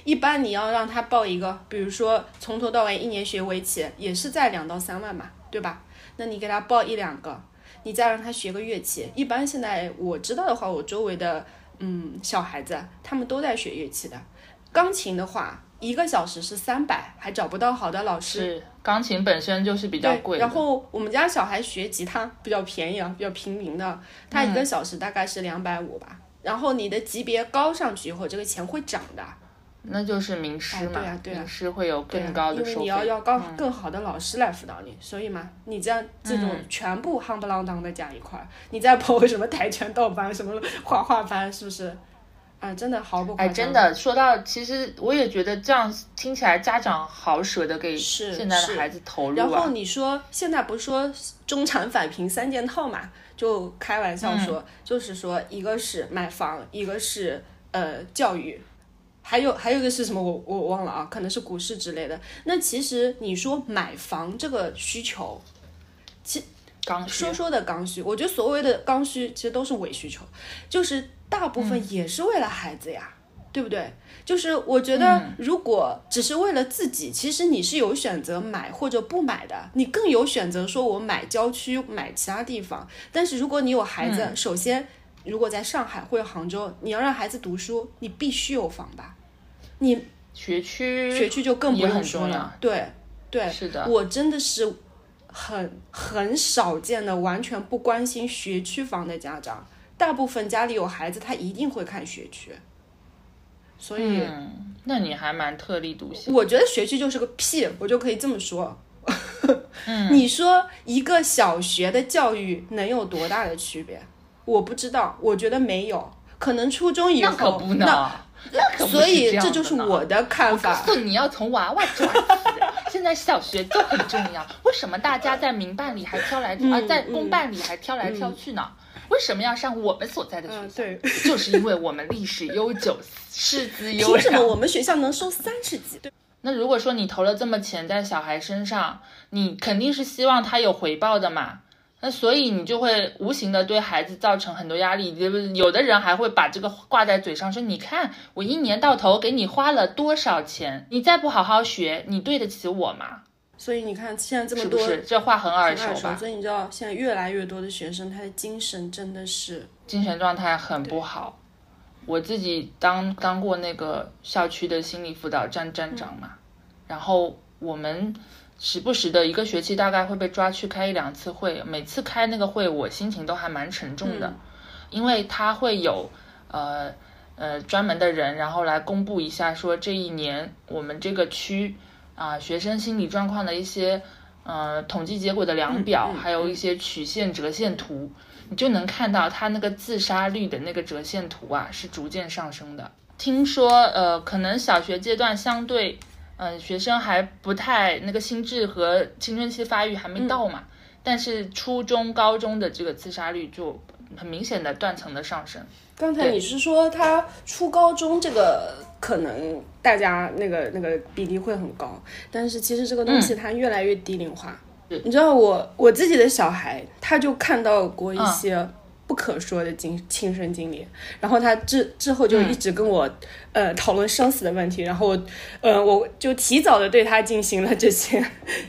S2: 一般你要让他报一个，比如说从头到尾一年学围棋，也是在两到三万嘛，对吧？那你给他报一两个，你再让他学个乐器。一般现在我知道的话，我周围的嗯小孩子他们都在学乐器的。钢琴的话，一个小时是三百，还找不到好的老师。
S1: 是钢琴本身就是比较贵。
S2: 然后我们家小孩学吉他比较便宜啊，比较平民的，他
S1: 嗯
S2: 一个小时大概是两百五吧。然后你的级别高上去以后，这个钱会涨的。
S1: 那就是名师嘛，
S2: 哎对啊对啊
S1: 名师会有更高的
S2: 因为。你要要高
S1: 嗯
S2: 更好的老师来辅导你，所以嘛，你这样这种
S1: 嗯
S2: 全部夯不啷当的加一块儿，你再报个什么跆拳道班、什么画画班，是不是？啊，真的毫不夸
S1: 哎，真的说到，其实我也觉得这样听起来，家长好舍得给
S2: 是
S1: 现在的孩子投入
S2: 然后
S1: 啊。
S2: 你说现在不是说中产返贫三件套嘛？就开玩笑说，就是说一个是买房，一个是呃教育，还有还有一个是什么我我忘了啊，可能是股市之类的。那其实你说买房这个需求，其
S1: 刚需
S2: 说说的刚需，我觉得所谓的刚需其实都是伪需求，就是大部分也是为了孩子呀，对不对？就是我觉得，如果只是为了自己，其实你是有选择买或者不买的，你更有选择说我买郊区，买其他地方。但是如果你有孩子，首先如果在上海或者杭州，你要让孩子读书，你必须有房吧？你
S1: 学区
S2: 学区就更不用说了。对对，
S1: 是的，
S2: 我真的是很很少见的完全不关心学区房的家长，大部分家里有孩子，他一定会看学区。所以
S1: 嗯，那你还蛮特立独行。
S2: 我觉得学区就是个屁，我就可以这么说。
S1: 嗯
S2: 你说一个小学的教育能有多大的区别？我不知道，我觉得没有。可能初中以后，
S1: 那可不呢，那可不
S2: 所以
S1: 这
S2: 就是我的看法。
S1: 告诉你要从娃娃抓起，现在小学就很重要。为什么大家在民办里还挑来
S2: 嗯
S1: 啊，在公办里还挑来挑去呢？为什么要上我们所在的学
S2: 嗯，
S1: 校？
S2: 对。
S1: 就是因为我们历史悠久，师资优良。
S2: 凭什么我们学校能收三十几？对，
S1: 那如果说你投了这么钱在小孩身上，你肯定是希望他有回报的嘛。那所以你就会无形的对孩子造成很多压力？有的人还会把这个挂在嘴上，说你看我一年到头给你花了多少钱，你再不好好学，你对得起我吗？
S2: 所以你看现在这么多
S1: 是不是？这话很耳
S2: 熟，
S1: 熟吧？
S2: 所以你知道现在越来越多的学生，他的精神真的是
S1: 精神状态很不好。我自己当当过那个校区的心理辅导站站长嘛，然后我们时不时的一个学期大概会被抓去开一两次会，每次开那个会我心情都还蛮沉重的，因为他会有呃呃专门的人，然后来公布一下说这一年我们这个区啊学生心理状况的一些呃统计结果的量表，还有一些曲线折线图，你就能看到他那个自杀率的那个折线图啊是逐渐上升的。听说呃可能小学阶段相对嗯学生还不太那个心智和青春期发育还没到嘛。但是初中、高中的这个自杀率就很明显的断层的上升。
S2: 刚才你是说他初高中这个可能大家那个那个比例会很高，但是其实这个东西它越来越低龄化。你知道我我自己的小孩他就看到过一些。不可说的经亲身经历，然后他之之后就一直跟我，呃，讨论生死的问题，然后，呃，我就提早的对他进行了这些，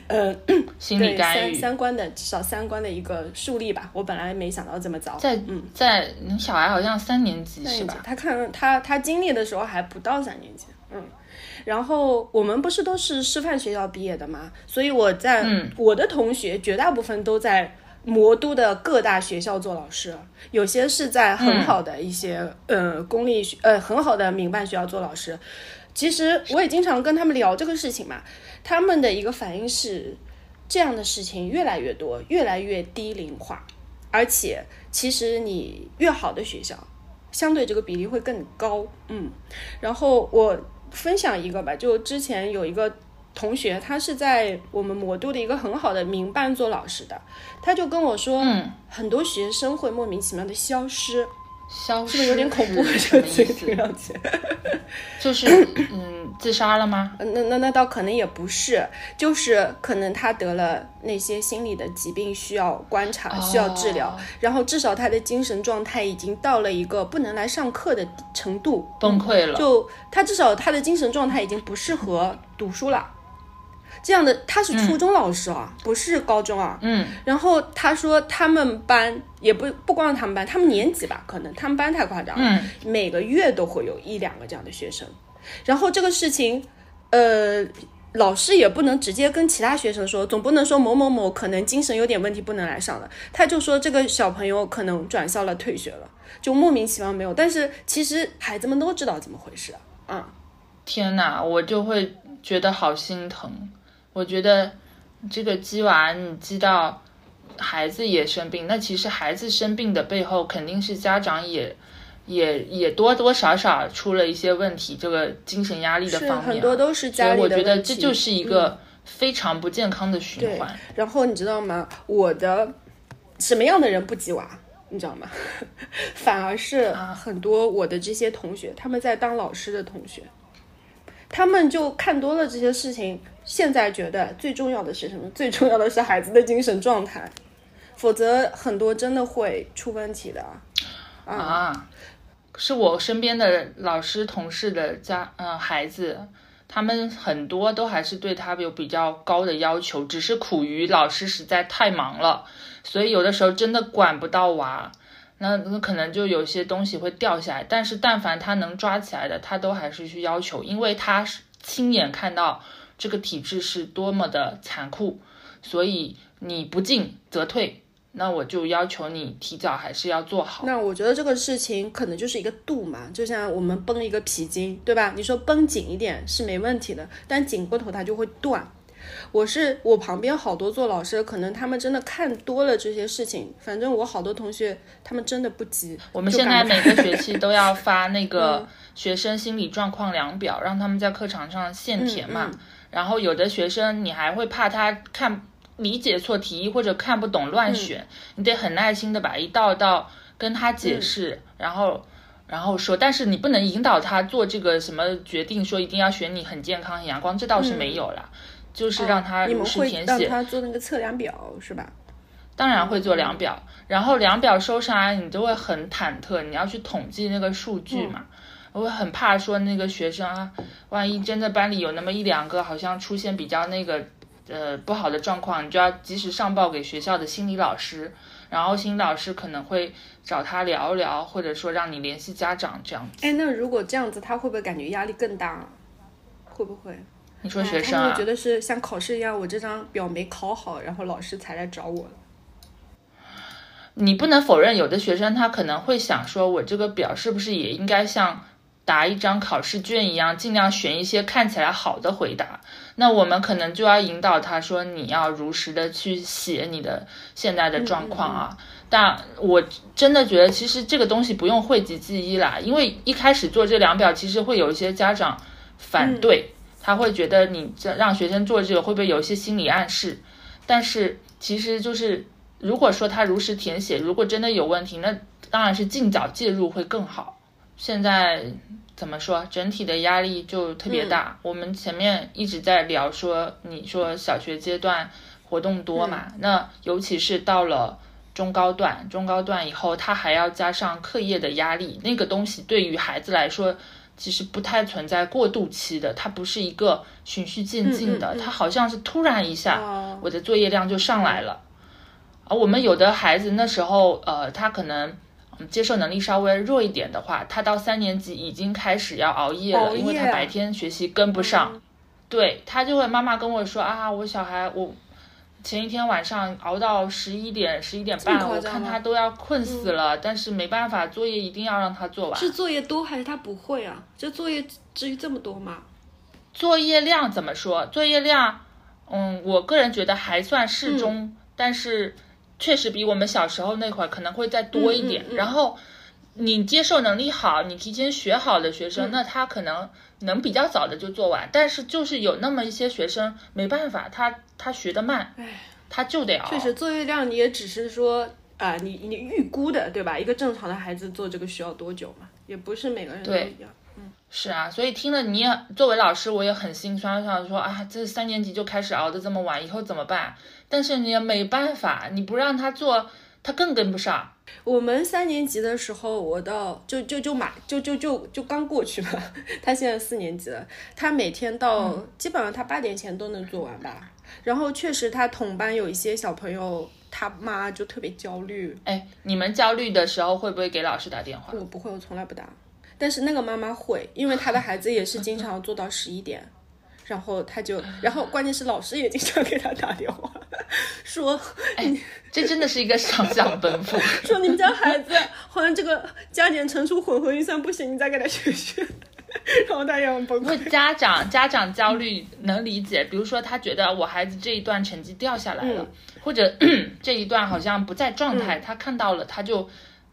S2: 呃，
S1: 心理
S2: 干预，三三观的至少三观的一个树立吧。我本来没想到这么早，
S1: 在嗯，在你小孩好像三年级是吧？
S2: 他看他他经历的时候还不到三年级，嗯，然后我们不是都是师范学校毕业的嘛？所以我在我的同学绝大部分都在。魔都的各大学校做老师，有些是在很好的一些呃公立学呃很好的民办学校做老师。其实我也经常跟他们聊这个事情嘛，他们的一个反应是这样的事情越来越多，越来越低龄化，而且其实你越好的学校，相对这个比例会更高。嗯，然后我分享一个吧，就之前有一个。同学，他是在我们魔都的一个很好的民办做老师的，他就跟我说，很多学生会莫名其妙的消失，
S1: 消失
S2: 是不是有点恐怖？这个词听上去，
S1: 就是嗯，自杀了吗？
S2: 那那那倒可能也不是，就是可能他得了那些心理的疾病，需要观察，需要治疗，然后至少他的精神状态已经到了一个不能来上课的程度，
S1: 崩溃了。
S2: 就他至少他的精神状态已经不适合读书了。这样的他是初中老师啊，不是高中啊。
S1: 嗯。
S2: 然后他说他们班也不不光是他们班，他们年级吧，可能他们班太夸张了。嗯。每个月都会有一两个这样的学生，然后这个事情，呃，老师也不能直接跟其他学生说，总不能说某某某可能精神有点问题不能来上了，他就说这个小朋友可能转校了退学了，就莫名其妙没有。但是其实孩子们都知道怎么回事啊。
S1: 天哪，我就会觉得好心疼。我觉得这个鸡娃，你鸡到孩子也生病，那其实孩子生病的背后，肯定是家长也也也多多少少出了一些问题，这个精神压力的方面，
S2: 很多都是家
S1: 里的所以我觉得这就是一个非常不健康的循环。
S2: 然后你知道吗？我的什么样的人不鸡娃？你知道吗？反而是很多我的这些同学，他们在当老师的同学，他们就看多了这些事情。现在觉得最重要的是什么？最重要的是孩子的精神状态，否则很多真的会出问题的。
S1: 啊，是我身边的老师同事的家，嗯，孩子，他们很多都还是对他有比较高的要求，只是苦于老师实在太忙了，所以有的时候真的管不到娃，那那可能就有些东西会掉下来。但是但凡他能抓起来的，他都还是去要求，因为他是亲眼看到。这个体制是多么的残酷，所以你不进则退，那我就要求你提早还是要做好。
S2: 那我觉得这个事情可能就是一个度嘛，就像我们绷一个皮筋，对吧？你说绷紧一点是没问题的，但紧过头它就会断。我是我旁边好多做老师，可能他们真的看多了这些事情。反正我好多同学，他们真的不急。
S1: 我们现在每个学期都要发 那个学生心理状况量表，让他们在课堂上现填嘛。然后有的学生，你还会怕他看理解错题或者看不懂乱选，你得很耐心的把一道道跟他解释，然后然后说，但是你不能引导他做这个什么决定，说一定要选你很健康很阳光，这倒是没有了，就是让他如实填写。
S2: 让他做那个测量表是吧？
S1: 当然会做量表，然后量表收上来，你就会很忐忑，你要去统计那个数据嘛。我很怕说那个学生啊，万一真的班里有那么一两个好像出现比较那个呃不好的状况，你就要及时上报给学校的心理老师，然后心理老师可能会找他聊一聊，或者说让你联系家长这样子。
S2: 哎，那如果这样子，他会不会感觉压力更大？会不会？
S1: 你说学生啊？
S2: 觉得是像考试一样，我这张表没考好，然后老师才来找我。
S1: 你不能否认，有的学生他可能会想说，我这个表是不是也应该像。答一张考试卷一样，尽量选一些看起来好的回答。那我们可能就要引导他说，你要如实的去写你的现在的状况啊。但我真的觉得，其实这个东西不用讳疾忌医啦，因为一开始做这两表，其实会有一些家长反对，他会觉得你这让学生做这个会不会有一些心理暗示？但是其实就是，如果说他如实填写，如果真的有问题，那当然是尽早介入会更好。现在怎么说，整体的压力就特别大。我们前面一直在聊说，你说小学阶段活动多嘛，那尤其是到了。中高段，中高段以后，他还要加上课业的压力，那个东西对于孩子来说，其实不太存在过渡期的，它不是一个循序渐进的，它好像是突然一下，我的作业量就上来了。而我们有的孩子那时候，呃，他可能接受能力稍微弱一点的话，他到三年级已经开始要熬夜了，因为他白天学习跟不上，对他就会妈妈跟我说啊，我小孩我。前一天晚上熬到十一点十一点半，我看他都要困死了，但是没办法，作业一定要让他做完。
S2: 是作业多还是他不会啊？这作业至于这么多吗？
S1: 作业量怎么说？作业量，嗯，我个人觉得还算适中，但是确实比我们小时候那会儿可能会再多一点。然后你接受能力好，你提前学好的学生，那他可能。能比较早的就做完，但是就是有那么一些学生没办法，他他学的慢，他就得熬。
S2: 确实，作业量你也只是说啊，你你预估的对吧？一个正常的孩子做这个需要多久嘛？也不是每个人都一样。嗯，
S1: 是啊，所以听了你也作为老师，我也很心酸，想说啊，这三年级就开始熬的这么晚，以后怎么办？但是你也没办法，你不让他做，他更跟不上。
S2: 我们三年级的时候，我到就就就马就就就就刚过去嘛。他现在四年级了，他每天到基本上他八点前都能做完吧。然后确实他同班有一些小朋友，他妈就特别焦虑。
S1: 哎，你们焦虑的时候会不会给老师打电话？
S2: 我不会，我从来不打。但是那个妈妈会，因为她的孩子也是经常做到十一点。然后他就，然后关键是老师也经常给他打电话，说，
S1: 哎，这真的是一个双向奔赴。
S2: 说你们家孩子好像这个加减乘除混合运算不行，你再给他学学。然后大家很崩溃。
S1: 家长家长焦虑能理解，比如说他觉得我孩子这一段成绩掉下来了，或者 这一段好像不在状态，他看到了他就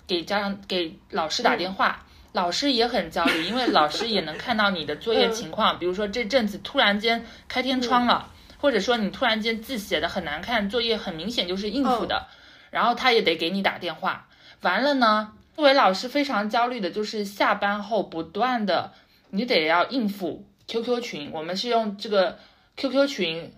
S1: 给家长给老师打电话。老师也很焦虑，因为老师也能看到你的作业情况，比如说这阵子突然间开天窗了，或者说你突然间字写的很难看，作业很明显就是应付的，然后他也得给你打电话。完了呢，作为老师非常焦虑的就是下班后不断的，你得要应付 QQ 群，我们是用这个 QQ 群、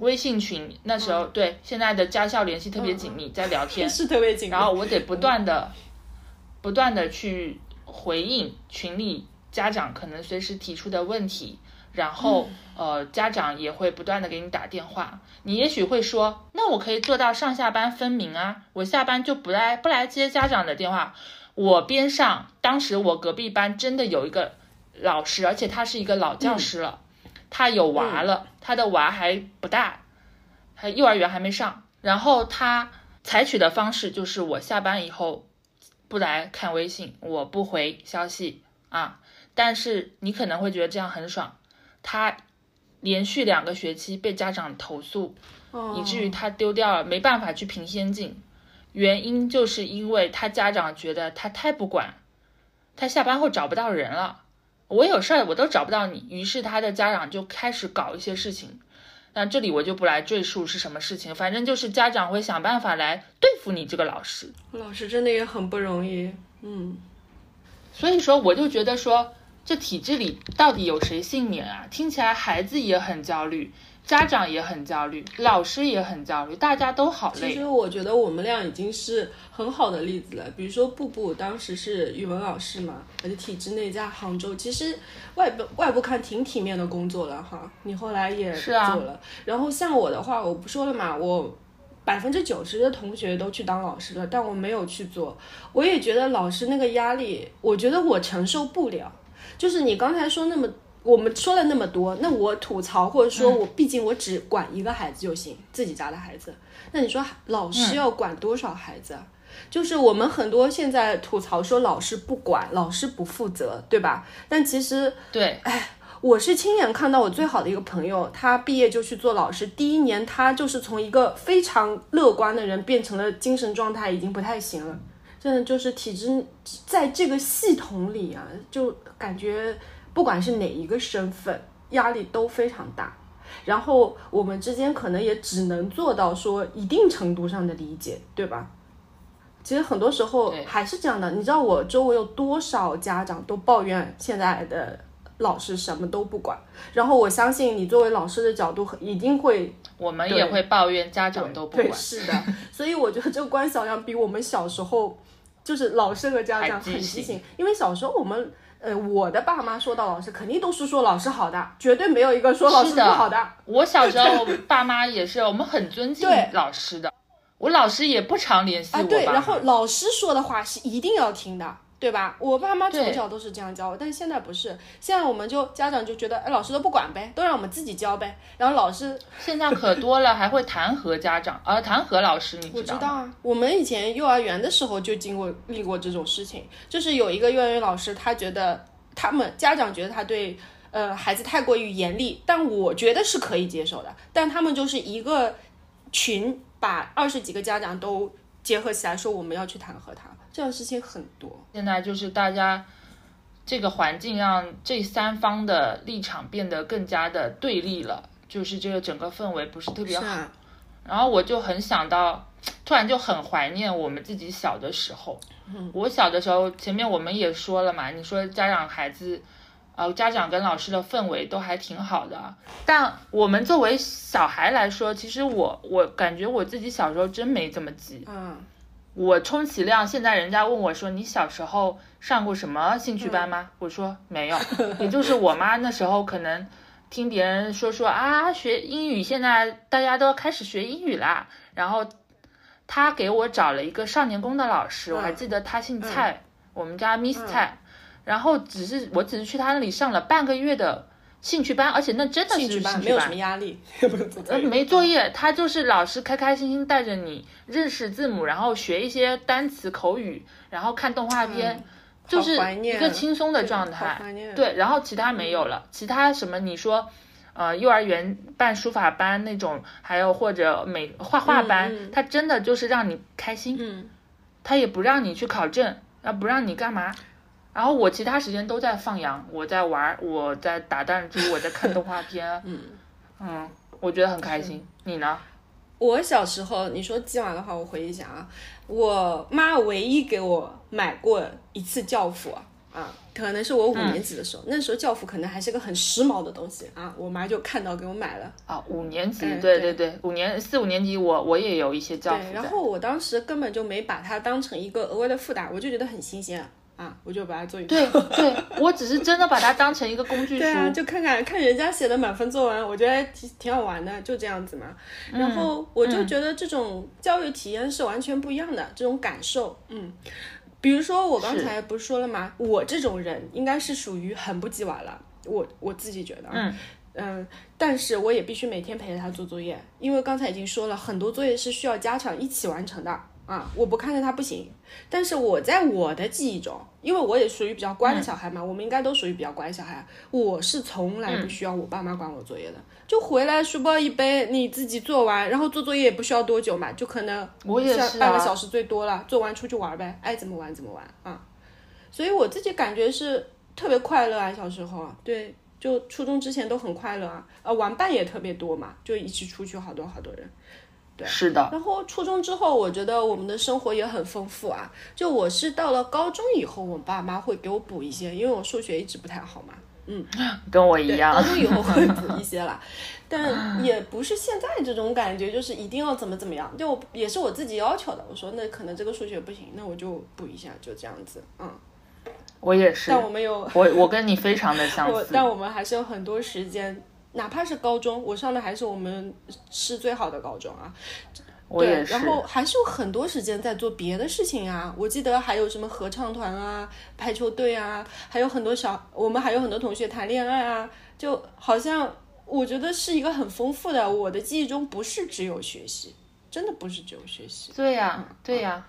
S1: 微信群，那时候对现在的家校联系特别紧密，在聊天
S2: 是特别紧密，
S1: 然后我得不断的、不断的去。回应群里家长可能随时提出的问题，然后呃家长也会不断的给你打电话，你也许会说，那我可以做到上下班分明啊，我下班就不来不来接家长的电话。我边上当时我隔壁班真的有一个老师，而且他是一个老教师了，他有娃了，他的娃还不大，还幼儿园还没上，然后他采取的方式就是我下班以后。不来看微信，我不回消息啊！但是你可能会觉得这样很爽。他连续两个学期被家长投诉，以至于他丢掉了，没办法去评先进。原因就是因为他家长觉得他太不管，他下班后找不到人了。我有事儿我都找不到你，于是他的家长就开始搞一些事情。那这里我就不来赘述是什么事情，反正就是家长会想办法来对付你这个老师。
S2: 老师真的也很不容易，嗯。
S1: 所以说，我就觉得说，这体制里到底有谁幸免啊？听起来孩子也很焦虑。家长也很焦虑，老师也很焦虑，大家都好累。
S2: 其实我觉得我们俩已经是很好的例子了。比如说，布布当时是语文老师嘛，而且体制内在杭州，其实外部外部看挺体面的工作了哈。你后来也做了。然后像我的话，我不说了嘛，我百分之九十的同学都去当老师了，但我没有去做。我也觉得老师那个压力，我觉得我承受不了。就是你刚才说那么。我们说了那么多，那我吐槽或者说我毕竟我只管一个孩子就行，自己家的孩子。那你说老师要管多少孩子？就是我们很多现在吐槽说老师不管，老师不负责，对吧？但其实
S1: 对，
S2: 哎，我是亲眼看到我最好的一个朋友，他毕业就去做老师，第一年他就是从一个非常乐观的人变成了精神状态已经不太行了。真的就是体制在这个系统里啊，就感觉不管是哪一个身份，压力都非常大。然后我们之间可能也只能做到说一定程度上的理解，对吧？其实很多时候还是这样的。你知道我周围有多少家长都抱怨现在的老师什么都不管，然后我相信你作为老师的角度一定会，
S1: 我们也会抱怨家长都不管。
S2: 是的，所以我觉得这个关小亮比我们小时候。就是老师和家长很畸形，因为小时候我们，呃，我的爸妈说到老师，肯定都是说老师好的，绝对没有一个说老师不好的。
S1: 我小时候爸妈也是，我们很尊敬 老师的，我老师也不常联系我。
S2: 对，然后老师说的话是一定要听的。对吧？我爸妈从小都是这样教我，但是现在不是。现在我们就家长就觉得，哎，老师都不管呗，都让我们自己教呗。然后老师
S1: 现在可多了，还会弹劾家长，啊，弹劾老师，你知道吗？
S2: 我知道啊，我们以前幼儿园的时候就经过历过这种事情，就是有一个幼儿园老师，他觉得他们家长觉得他对呃孩子太过于严厉，但我觉得是可以接受的。但他们就是一个群，把二十几个家长都结合起来，说我们要去弹劾他。这样事情很多，
S1: 现在就是大家这个环境让这三方的立场变得更加的对立了，就是这个整个氛围不是特别好。然后我就很想到，突然就很怀念我们自己小的时候。我小的时候，前面我们也说了嘛，你说家长孩子，呃，家长跟老师的氛围都还挺好的。但我们作为小孩来说，其实我我感觉我自己小时候真没这么急。
S2: 嗯。
S1: 我充其量现在人家问我说你小时候上过什么兴趣班吗？我说没有，也就是我妈那时候可能听别人说说啊学英语现在大家都开始学英语啦，然后她给我找了一个少年宫的老师，我还记得他姓蔡，我们家 Miss 蔡，然后只是我只是去他那里上了半个月的。兴趣班，而且那真的是兴趣班，
S2: 没有什么压力，
S1: 呃，没作业，他就是老师开开心心带着你认识字母，然后学一些单词口语，然后看动画片，就是一个轻松的状态。对，然后其他没有了，其他什么你说，呃，幼儿园办书法班那种，还有或者美画画班，他真的就是让你开心，
S2: 嗯，
S1: 他也不让你去考证，啊，不让你干嘛。然后我其他时间都在放羊，我在玩，我在打弹珠，我在看动画片。
S2: 嗯
S1: 嗯，我觉得很开心。你呢？
S2: 我小时候，你说今晚的话，我回忆一下啊，我妈唯一给我买过一次教辅啊，可能是我五年级的时候，那时候教辅可能还是个很时髦的东西啊，我妈就看到给我买了。
S1: 啊，五年级，对对对，五年四五年级，我我也有一些教辅。
S2: 然后我当时根本就没把它当成一个额外的负担，我就觉得很新鲜。啊，我就把它做一
S1: 对对，我只是真的把它当成一个工具书，对
S2: 啊，就看看看人家写的满分作文，我觉得挺挺好玩的，就这样子嘛。然后我就觉得这种教育体验是完全不一样的，这种感受，嗯，比如说我刚才不是说了吗？我这种人应该是属于很不鸡娃了，我我自己觉得，
S1: 嗯
S2: 嗯，但是我也必须每天陪着他做作业，因为刚才已经说了很多作业是需要家长一起完成的。啊，我不看着他不行，但是我在我的记忆中，因为我也属于比较乖的小孩嘛，我们应该都属于比较乖的小孩。我是从来不需要我爸妈管我作业的，就回来书包一背，你自己做完，然后做作业也不需要多久嘛，就可能
S1: 我也是
S2: 半个小时最多了，做完出去玩呗，爱怎么玩怎么玩啊。所以我自己感觉是特别快乐啊，小时候，对，就初中之前都很快乐啊，呃，玩伴也特别多嘛，就一起出去好多好多人。对，
S1: 是的。
S2: 然后初中之后，我觉得我们的生活也很丰富啊。就我是到了高中以后，我爸妈会给我补一些，因为我数学一直不太好嘛。嗯，
S1: 跟我一样。
S2: 高中以后会补一些啦，但也不是现在这种感觉，就是一定要怎么怎么样。就也是我自己要求的。我说那可能这个数学不行，那我就补一下，就这样子。嗯，
S1: 我也是。
S2: 但我们有
S1: 我我跟你非常的相 似。
S2: 但我们还是有很多时间。哪怕是高中，我上的还是我们市最好的高中啊。
S1: 对，
S2: 然后还是有很多时间在做别的事情啊。我记得还有什么合唱团啊、排球队啊，还有很多小，我们还有很多同学谈恋爱啊。就好像我觉得是一个很丰富的。我的记忆中不是只有学习，真的不是只有学习。
S1: 对呀，对呀。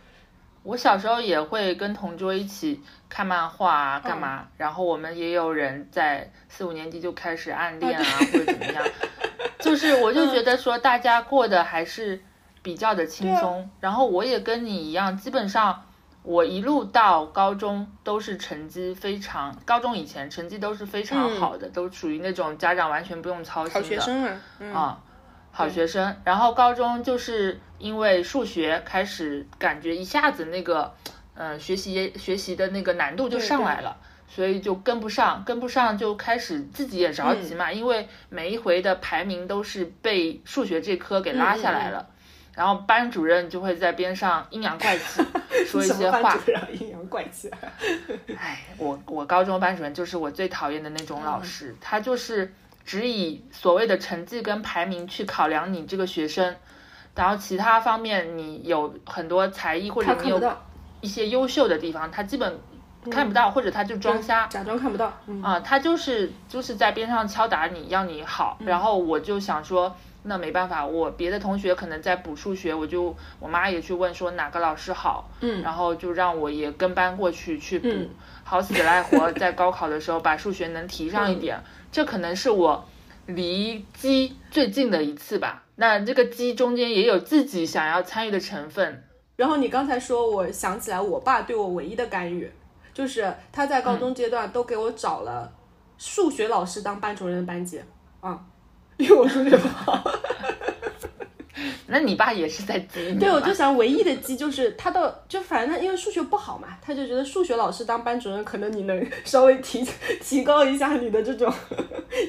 S1: 我小时候也会跟同桌一起看漫画啊，干嘛？然后我们也有人在四五年级就开始暗恋啊，或者怎么样。就是我就觉得说大家过得还是比较的轻松。然后我也跟你一样，基本上我一路到高中都是成绩非常，高中以前成绩都是非常好的，都属于那种家长完全不用操心的
S2: 好学生啊。
S1: 啊。好学生，然后高中就是因为数学开始感觉一下子那个，呃，学习学习的那个难度就上来了，所以就跟不上，跟不上就开始自己也着急嘛，因为每一回的排名都是被数学这科给拉下来了，然后班主任就会在边上阴阳怪气 说一些话，
S2: 阴阳怪气。
S1: 哎，我我高中班主任就是我最讨厌的那种老师，他就是。只以所谓的成绩跟排名去考量你这个学生，然后其他方面你有很多才艺或者你有一些优秀的地方，他基本看不到，或者他就装瞎，
S2: 假装看不到。
S1: 啊，他就是就是在边上敲打你要你好，然后我就想说，那没办法，我别的同学可能在补数学，我就我妈也去问说哪个老师好，
S2: 嗯，
S1: 然后就让我也跟班过去去补，好死赖活在高考的时候把数学能提上一点。这可能是我离鸡最近的一次吧。那这个鸡中间也有自己想要参与的成分。
S2: 然后你刚才说，我想起来，我爸对我唯一的干预，就是他在高中阶段都给我找了数学老师当班主任的班级啊，因为我数学不好。
S1: 那你爸也是在激
S2: 对，我就想唯一的激就是他到，就反正他因为数学不好嘛，他就觉得数学老师当班主任，可能你能 稍微提 提高一下你的这种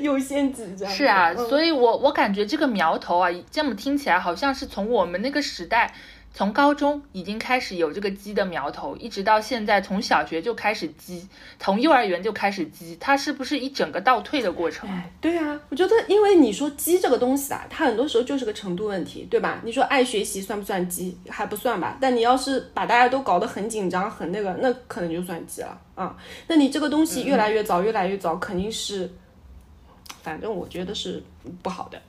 S2: 优先级，这样。
S1: 是啊，所以我我感觉这个苗头啊，这么听起来好像是从我们那个时代。从高中已经开始有这个鸡的苗头，一直到现在，从小学就开始鸡，从幼儿园就开始鸡，它是不是一整个倒退的过程？
S2: 对啊，我觉得，因为你说鸡这个东西啊，它很多时候就是个程度问题，对吧？你说爱学习算不算鸡？还不算吧。但你要是把大家都搞得很紧张、很那个，那可能就算鸡了啊。那你这个东西越来越早、越来越早，肯定是，反正我觉得是不好的。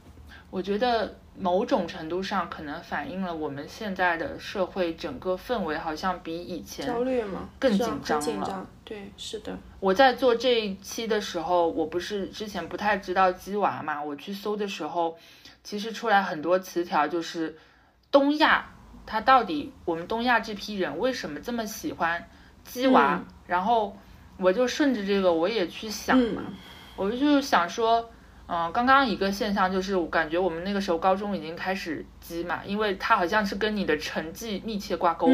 S1: 我觉得。某种程度上，可能反映了我们现在的社会整个氛围好像比以前
S2: 焦虑吗？
S1: 更
S2: 紧
S1: 张
S2: 了。对，是的。
S1: 我在做这一期的时候，我不是之前不太知道鸡娃嘛？我去搜的时候，其实出来很多词条，就是东亚，它到底我们东亚这批人为什么这么喜欢鸡娃？然后我就顺着这个，我也去想嘛，我就想说。嗯，刚刚一个现象就是，我感觉我们那个时候高中已经开始积嘛，因为它好像是跟你的成绩密切挂钩，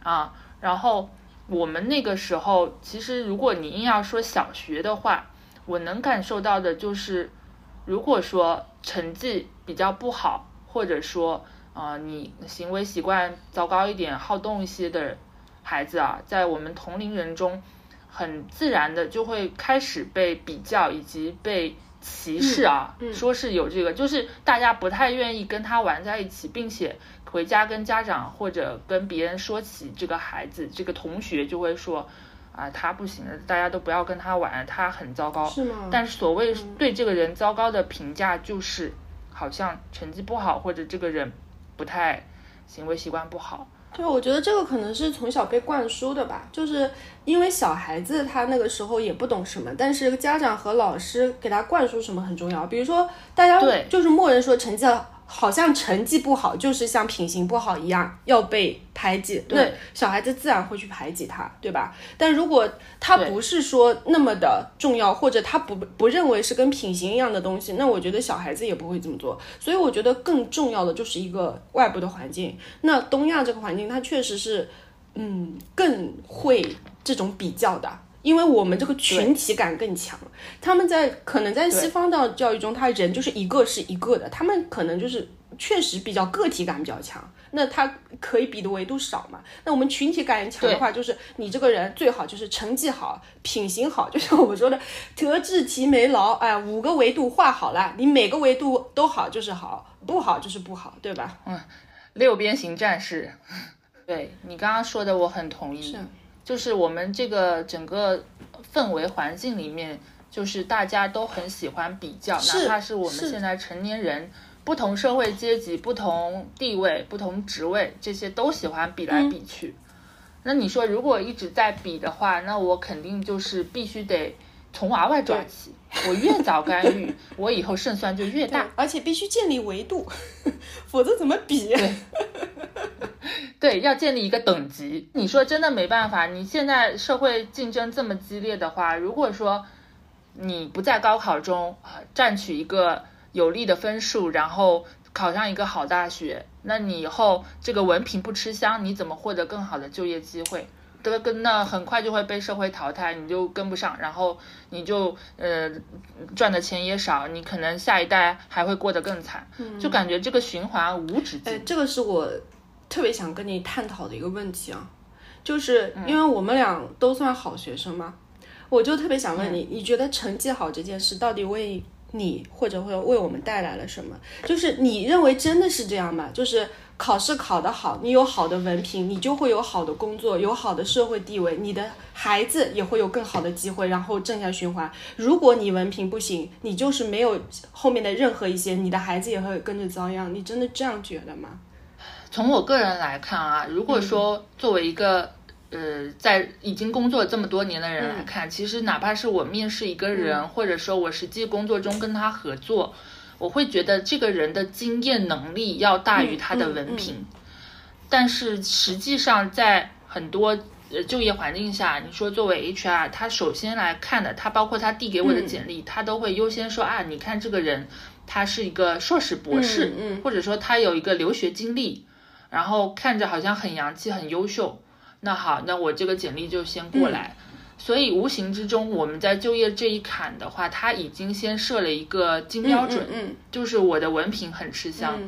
S1: 啊，然后我们那个时候，其实如果你硬要说小学的话，我能感受到的就是，如果说成绩比较不好，或者说啊你行为习惯糟糕一点、好动一些的孩子啊，在我们同龄人中，很自然的就会开始被比较以及被。歧视啊，说是有这个，就是大家不太愿意跟他玩在一起，并且回家跟家长或者跟别人说起这个孩子，这个同学就会说，啊，他不行了，大家都不要跟他玩，他很糟糕。
S2: 是吗？
S1: 但是所谓对这个人糟糕的评价，就是好像成绩不好，或者这个人不太行为习惯不好。
S2: 对，我觉得这个可能是从小被灌输的吧，就是因为小孩子他那个时候也不懂什么，但是家长和老师给他灌输什么很重要。比如说，大家就是默认说成绩。好像成绩不好就是像品行不好一样要被排挤，对小孩子自然会去排挤他，对吧？但如果他不是说那么的重要，或者他不不认为是跟品行一样的东西，那我觉得小孩子也不会这么做。所以我觉得更重要的就是一个外部的环境。那东亚这个环境，它确实是，嗯，更会这种比较的。因为我们这个群体感更强，他们在可能在西方的教育中，他人就是一个是一个的，他们可能就是确实比较个体感比较强，那他可以比的维度少嘛。那我们群体感强的话，就是你这个人最好就是成绩好、品行好，就像我们说的德智体美劳，哎，五个维度画好了，你每个维度都好就是好，不好就是不好，对吧？
S1: 嗯，六边形战士，对 你刚刚说的我很同意。
S2: 是。
S1: 就是我们这个整个氛围环境里面，就是大家都很喜欢比较，哪怕是我们现在成年人，不同社会阶级、不同地位、不同职位，这些都喜欢比来比去。那你说如果一直在比的话，那我肯定就是必须得从娃娃抓起。我越早干预，我以后胜算就越大。
S2: 而且必须建立维度，否则怎么比？
S1: 对，要建立一个等级。你说真的没办法，你现在社会竞争这么激烈的话，如果说你不在高考中啊占取一个有利的分数，然后考上一个好大学，那你以后这个文凭不吃香，你怎么获得更好的就业机会？这跟那很快就会被社会淘汰，你就跟不上，然后你就呃赚的钱也少，你可能下一代还会过得更惨，就感觉这个循环无止境。
S2: 哎，这个是我特别想跟你探讨的一个问题啊，就是因为我们俩都算好学生嘛，我就特别想问你，你觉得成绩好这件事到底为你或者会为我们带来了什么？就是你认为真的是这样吗？就是。考试考得好，你有好的文凭，你就会有好的工作，有好的社会地位，你的孩子也会有更好的机会，然后正向循环。如果你文凭不行，你就是没有后面的任何一些，你的孩子也会跟着遭殃。你真的这样觉得吗？
S1: 从我个人来看啊，如果说作为一个呃在已经工作这么多年的人来看，其实哪怕是我面试一个人，或者说我实际工作中跟他合作。我会觉得这个人的经验能力要大于他的文凭，但是实际上在很多呃就业环境下，你说作为 HR，他首先来看的，他包括他递给我的简历，他都会优先说啊，你看这个人他是一个硕士博士，或者说他有一个留学经历，然后看着好像很洋气很优秀，那好，那我这个简历就先过来。所以无形之中，我们在就业这一坎的话，他已经先设了一个金标准，就是我的文凭很吃香。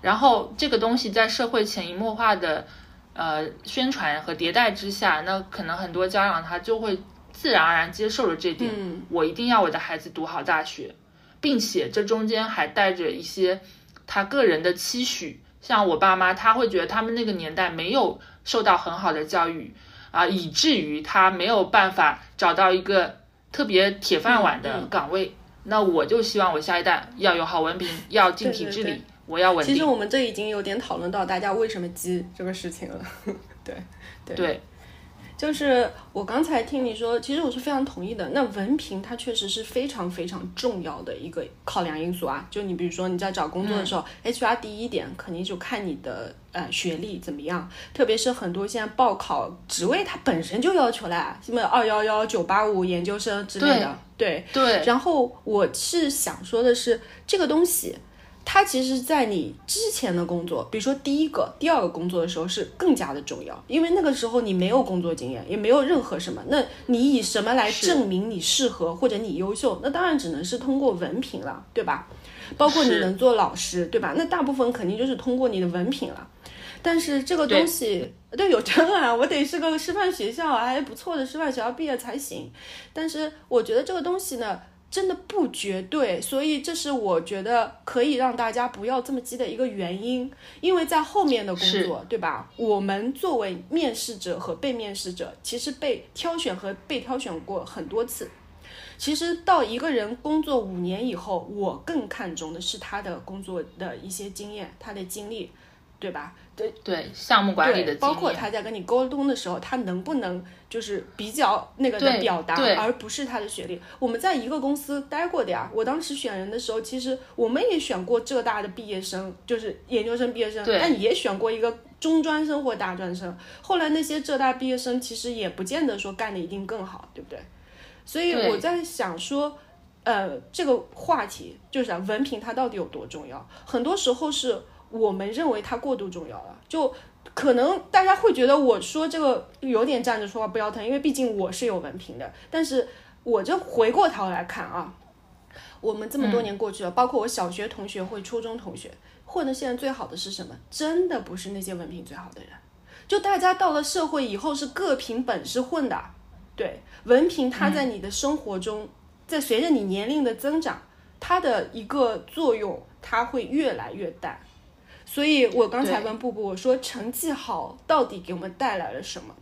S1: 然后这个东西在社会潜移默化的呃宣传和迭代之下，那可能很多家长他就会自然而然接受了这点。我一定要我的孩子读好大学，并且这中间还带着一些他个人的期许。像我爸妈，他会觉得他们那个年代没有受到很好的教育。啊，以至于他没有办法找到一个特别铁饭碗的岗位。那我就希望我下一代要有好文凭，要 进体制里，我要稳定。
S2: 其实我们这已经有点讨论到大家为什么急这个事情了。对
S1: 对。
S2: 就是我刚才听你说，其实我是非常同意的。那文凭它确实是非常非常重要的一个考量因素啊。就你比如说你在找工作的时候，HR 第一点肯定就看你的呃学历怎么样。特别是很多现在报考职位，它本身就要求啦，什么二幺幺、九八五研究生之类的。对
S1: 对。
S2: 然后我是想说的是，这个东西。它其实，在你之前的工作，比如说第一个、第二个工作的时候，是更加的重要，因为那个时候你没有工作经验，也没有任何什么，那你以什么来证明你适合或者你优秀？那当然只能是通过文凭了，对吧？包括你能做老师，对吧？那大部分肯定就是通过你的文凭了。但是这个东西，对，有证啊，我得是个师范学校还不错的师范学校毕业才行。但是我觉得这个东西呢。真的不绝对，所以这是我觉得可以让大家不要这么急的一个原因，因为在后面的工作，对吧？我们作为面试者和被面试者，其实被挑选和被挑选过很多次。其实到一个人工作五年以后，我更看重的是他的工作的一些经验，他的经历。对吧？对
S1: 对，项目管理的
S2: 包括他在跟你沟通的时候，他能不能就是比较那个的表达，而不是他的学历。我们在一个公司待过的呀，我当时选人的时候，其实我们也选过浙大的毕业生，就是研究生毕业生，但也选过一个中专生或大专生。后来那些浙大毕业生其实也不见得说干的一定更好，对不对？所以我在想说，呃，这个话题就是文凭它到底有多重要？很多时候是。我们认为它过度重要了，就可能大家会觉得我说这个有点站着说话不腰疼，因为毕竟我是有文凭的。但是我这回过头来看啊，我们这么多年过去了，包括我小学同学或初中同学混的现在最好的是什么？真的不是那些文凭最好的人，就大家到了社会以后是各凭本事混的。对，文凭它在你的生活中，在随着你年龄的增长，它的一个作用它会越来越淡。所以我刚才问布布，我说成绩好到底给我们带来了什么？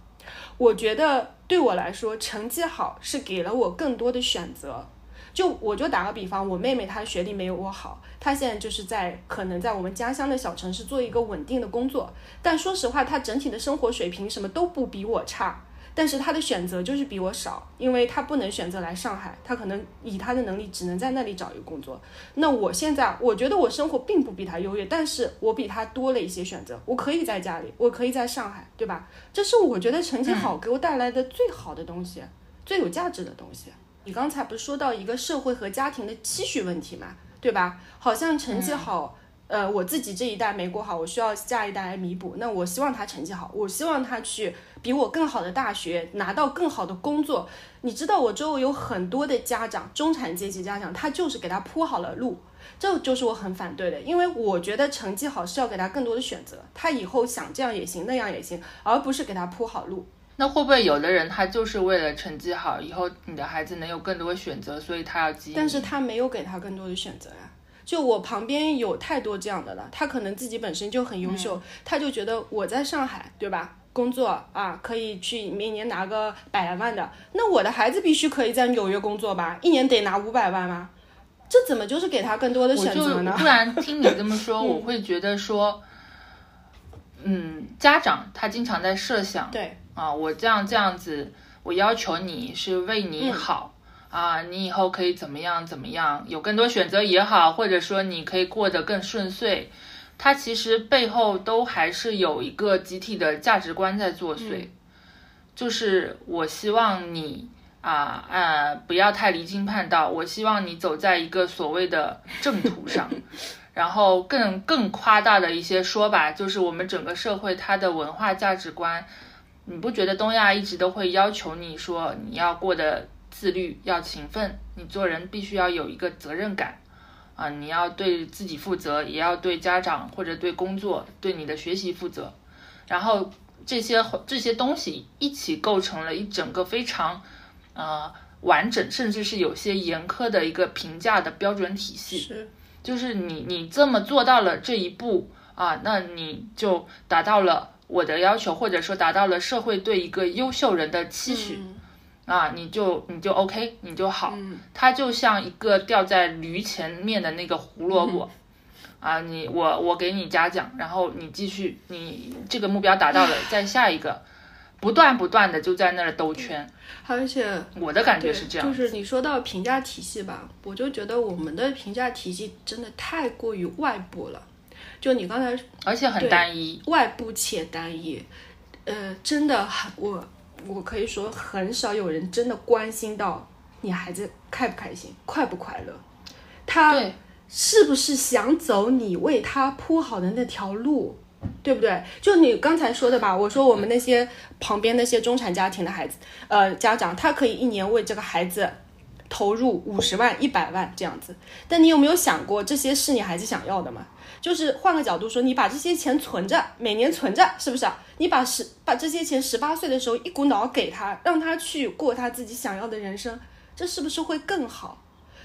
S2: 我觉得对我来说，成绩好是给了我更多的选择。就我就打个比方，我妹妹她学历没有我好，她现在就是在可能在我们家乡的小城市做一个稳定的工作，但说实话，她整体的生活水平什么都不比我差。但是他的选择就是比我少，因为他不能选择来上海，他可能以他的能力只能在那里找一个工作。那我现在我觉得我生活并不比他优越，但是我比他多了一些选择，我可以在家里，我可以在上海，对吧？这是我觉得成绩好给我带来的最好的东西，最有价值的东西。你刚才不是说到一个社会和家庭的期许问题嘛，对吧？好像成绩好。呃，我自己这一代没过好，我需要下一代来弥补。那我希望他成绩好，我希望他去比我更好的大学，拿到更好的工作。你知道，我周围有很多的家长，中产阶级家长，他就是给他铺好了路，这就是我很反对的。因为我觉得成绩好是要给他更多的选择，他以后想这样也行，那样也行，而不是给他铺好路。
S1: 那会不会有的人他就是为了成绩好，以后你的孩子能有更多选择，所以他要积？
S2: 但是他没有给他更多的选择呀。就我旁边有太多这样的了，他可能自己本身就很优秀，他就觉得我在上海，对吧？工作啊，可以去每年拿个百来万的，那我的孩子必须可以在纽约工作吧？一年得拿五百万吗？这怎么就是给他更多的选择呢？
S1: 突然听你这么说，我会觉得说，嗯，家长他经常在设想，
S2: 对
S1: 啊，我这样这样子，我要求你是为你好。啊，你以后可以怎么样怎么样，有更多选择也好，或者说你可以过得更顺遂，它其实背后都还是有一个集体的价值观在作祟，就是我希望你啊啊不要太离经叛道，我希望你走在一个所谓的正途上，然后更更夸大的一些说吧，就是我们整个社会它的文化价值观，你不觉得东亚一直都会要求你说你要过得。自律要勤奋，你做人必须要有一个责任感，啊，你要对自己负责，也要对家长或者对工作、对你的学习负责。然后这些这些东西一起构成了一整个非常，呃，完整，甚至是有些严苛的一个评价的标准体系。
S2: 是，
S1: 就是你你这么做到了这一步啊，那你就达到了我的要求，或者说达到了社会对一个优秀人的期许。啊，你就你就 OK，你就好。它就像一个掉在驴前面的那个胡萝卜，啊，你我我给你嘉奖，然后你继续，你这个目标达到了，再下一个，不断不断的就在那儿兜圈。
S2: 而且
S1: 我的感觉是这样，
S2: 就是你说到评价体系吧，我就觉得我们的评价体系真的太过于外部了。就你刚才，
S1: 而且很单一，
S2: 外部且单一。呃，真的很我。我可以说，很少有人真的关心到你孩子开不开心、快不快乐，他是不是想走你为他铺好的那条路，对不对？就你刚才说的吧，我说我们那些旁边那些中产家庭的孩子，呃，家长他可以一年为这个孩子投入五十万、一百万这样子，但你有没有想过，这些是你孩子想要的吗？就是换个角度说，你把这些钱存着，每年存着，是不是？你把十把这些钱十八岁的时候一股脑给他，让他去过他自己想要的人生，这是不是会更好？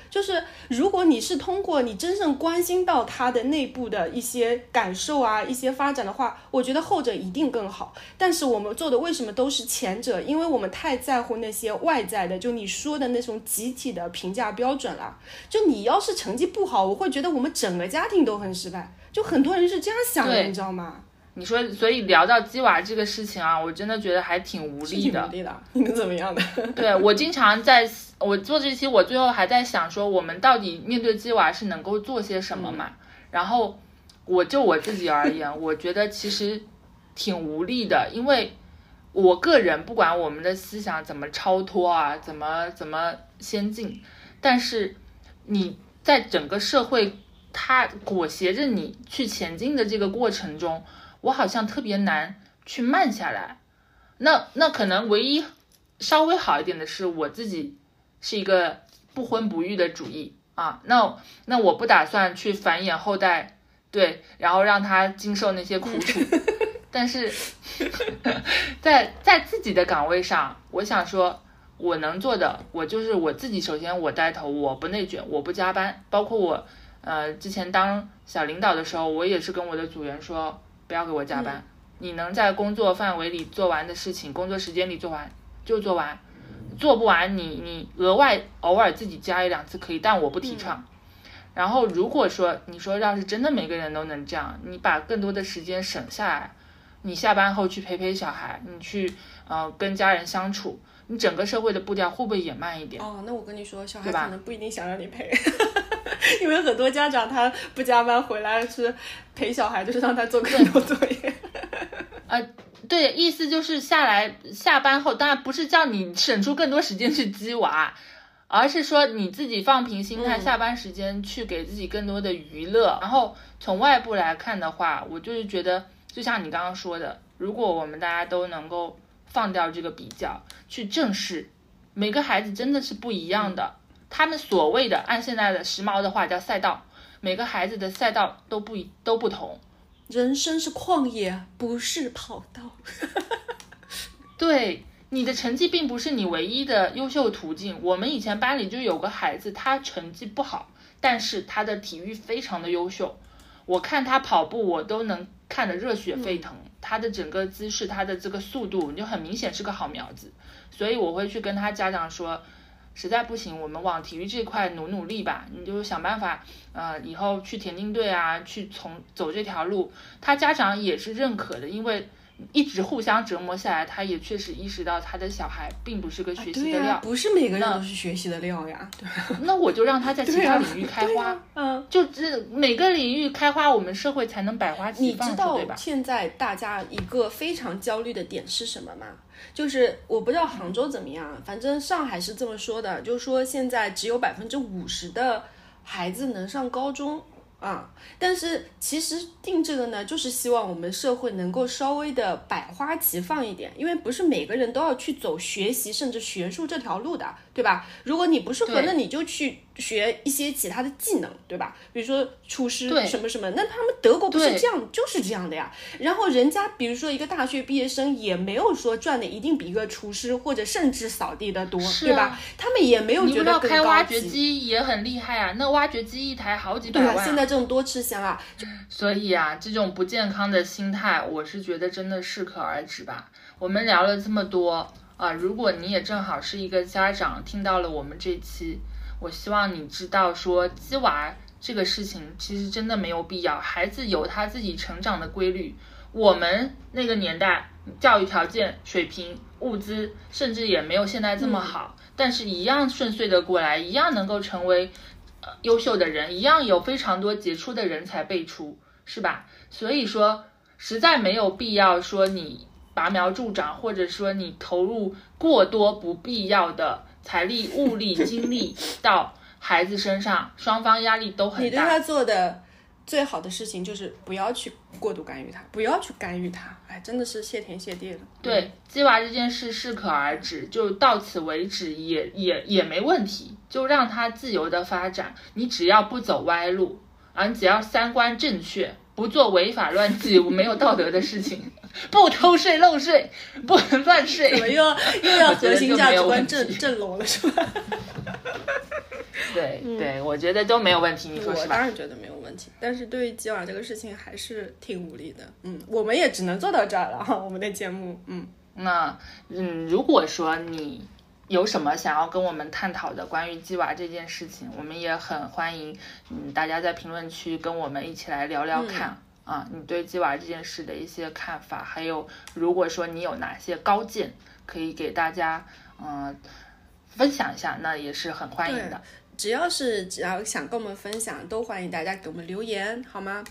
S2: 就是如果你是通过你真正关心到他的内部的一些感受啊，一些发展的话，我觉得后者一定更好。但是我们做的为什么都是前者？因为我们太在乎那些外在的，就你说的那种集体的评价标准了。就你要是成绩不好，我会觉得我们整个家庭都很失败。就很多人是这样想的，你知道吗？
S1: 你说，所以聊到鸡娃这个事情啊，我真的觉得还挺无力的。
S2: 无力的，你能怎么样的？
S1: 对我经常在，我做这期，我最后还在想说，我们到底面对鸡娃是能够做些什么嘛？然后，我就我自己而言，我觉得其实挺无力的，因为我个人不管我们的思想怎么超脱啊，怎么怎么先进，但是你在整个社会它裹挟着你去前进的这个过程中。我好像特别难去慢下来，那那可能唯一稍微好一点的是我自己是一个不婚不育的主义啊，那那我不打算去繁衍后代，对，然后让他经受那些苦楚，但是 在在自己的岗位上，我想说我能做的，我就是我自己，首先我带头，我不内卷，我不加班，包括我呃之前当小领导的时候，我也是跟我的组员说。不要给我加班，你能在工作范围里做完的事情，工作时间里做完就做完，做不完，你你额外偶尔自己加一两次可以，但我不提倡。然后如果说你说要是真的每个人都能这样，你把更多的时间省下来，你下班后去陪陪小孩，你去呃跟家人相处，你整个社会的步调会不会也慢一点？
S2: 哦，那我跟你说，小孩可能不一定想让你陪，因为很多家长他不加班回来是陪小孩，就是让他做更多作业。
S1: 呃，对，意思就是下来下班后，当然不是叫你省出更多时间去鸡娃，而是说你自己放平心态，
S2: 嗯
S1: 下班时间去给自己更多的娱乐。然后从外部来看的话，我就是觉得，就像你刚刚说的，如果我们大家都能够放掉这个比较，去正视每个孩子真的是不一样的，他们所谓的按现在的时髦的话叫赛道，每个孩子的赛道都不一都不同。
S2: 人生是旷野，不是跑道。
S1: 对，你的成绩并不是你唯一的优秀途径。我们以前班里就有个孩子，他成绩不好，但是他的体育非常的优秀。我看他跑步，我都能看得热血沸腾。他的整个姿势，他的这个速度，你就很明显是个好苗子。所以我会去跟他家长说，实在不行，我们往体育这块努努力吧。你就想办法，呃，以后去田径队啊，去从走这条路。他家长也是认可的，因为一直互相折磨下来，他也确实意识到他的小孩并不是个学习的料。
S2: 不是每个人都是学习的料呀。对
S1: 那我就让他在其他领域开花，
S2: 嗯。
S1: 就这每个领域开花，我们社会才能百花齐
S2: 你
S1: 放，
S2: 知道
S1: 对吧？
S2: 现在大家一个非常焦虑的点是什么吗？就是我不知道杭州怎么样，反正上海是这么说的，就是说现在只有百分之五十的孩子能上高中啊。但是其实定这个呢，就是希望我们社会能够稍微的百花齐放一点，因为不是每个人都要去走学习甚至学术这条路的，对吧？如果你不适合，那你就去学一些其他的技能，对吧？比如说厨师
S1: 对
S2: 什么什么，那他们德国不是这样，就是这样的呀。然后人家比如说一个大学毕业生，也没有说赚的一定比一个厨师或者甚至扫地的多，
S1: 啊
S2: 对吧？他们也没有觉得
S1: 开挖掘。机也很厉害啊，那挖掘机一台好几百万啊、
S2: 现在这种多吃香啊，
S1: 所以啊，这种不健康的心态，我是觉得真的适可而止吧。我们聊了这么多啊，如果你也正好是一个家长，听到了我们这期，我希望你知道说鸡娃这个事情其实真的没有必要，孩子有他自己成长的规律。我们那个年代，教育条件、水平、物资，甚至也没有现在这么好，但是一样顺遂的过来，一样能够成为呃优秀的人，一样有非常多杰出的人才辈出，是吧？所以说，实在没有必要说你拔苗助长，或者说你投入过多不必要的财力、物力、精力到孩子身上，双方压力都很大。
S2: 你对他做的最好的事情就是不要去过度干预他，不要去干预他。哎，真的是谢天谢地了。
S1: 对，鸡娃这件事适可而止，就到此为止也，也也没问题，就让他自由的发展。你只要不走歪路，啊，你只要三观正确，不做违法乱纪、没有道德的事情，不偷税漏税，不能乱
S2: 怎么
S1: 税。
S2: 又 又要
S1: 我觉得
S2: 核心价值观正
S1: 题
S2: 正拢了是吧？
S1: 对对，我觉得都没有问题，你说是吧？
S2: 当然觉得没有问题，但是对于鸡娃这个事情还是挺无力的。嗯，我们也只能做到这儿了哈，我们的节目，嗯。
S1: 那嗯，如果说你有什么想要跟我们探讨的关于鸡娃这件事情，我们也很欢迎嗯大家在评论区跟我们一起来聊聊看。啊，你对鸡娃这件事的一些看法，还有如果说你有哪些高见，可以给大家嗯、分享一下，那也是很欢迎的。
S2: 只要是只要想跟我们分享，都欢迎大家给我们留言，好吗？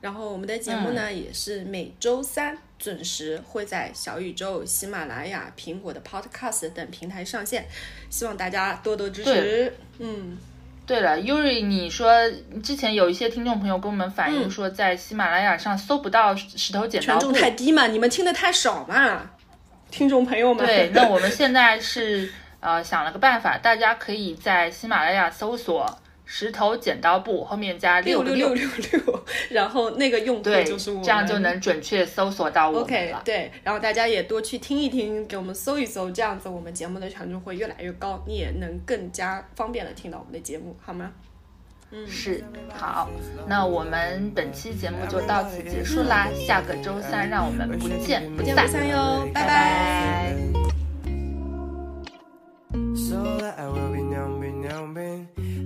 S2: 然后我们的节目呢，也是每周三准时会在小宇宙、喜马拉雅、苹果的 Podcast 等平台上线，希望大家多多支持。嗯，
S1: 对了，Yuri，你说之前有一些听众朋友跟我们反映说，在喜马拉雅上搜不到石头剪刀布
S2: 权重，太低嘛，你们听的太少嘛，听众朋友们。
S1: 对，那我们现在是 呃想了个办法，大家可以在喜马拉雅搜索“石头剪刀布”，后面加
S2: 六
S1: 个
S2: 六六六六，然后那个用户
S1: 对，
S2: 就是我们，
S1: 这样就能准确搜索到我们
S2: OK，
S1: 了。
S2: 对，然后大家也多去听一听，给我们搜一搜，这样子我们节目的权重会越来越高，你也能更加方便的听到我们的节目，好吗？
S1: 嗯是，好，那我们本期节目就到此结束啦，下个周三让我们不见不
S2: 不见
S1: 散
S2: 不。散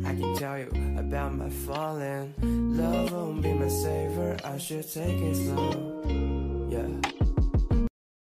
S2: I can
S1: tell
S2: you
S1: about
S3: my falling. Love won't be my savior, I should take it slow. Yeah.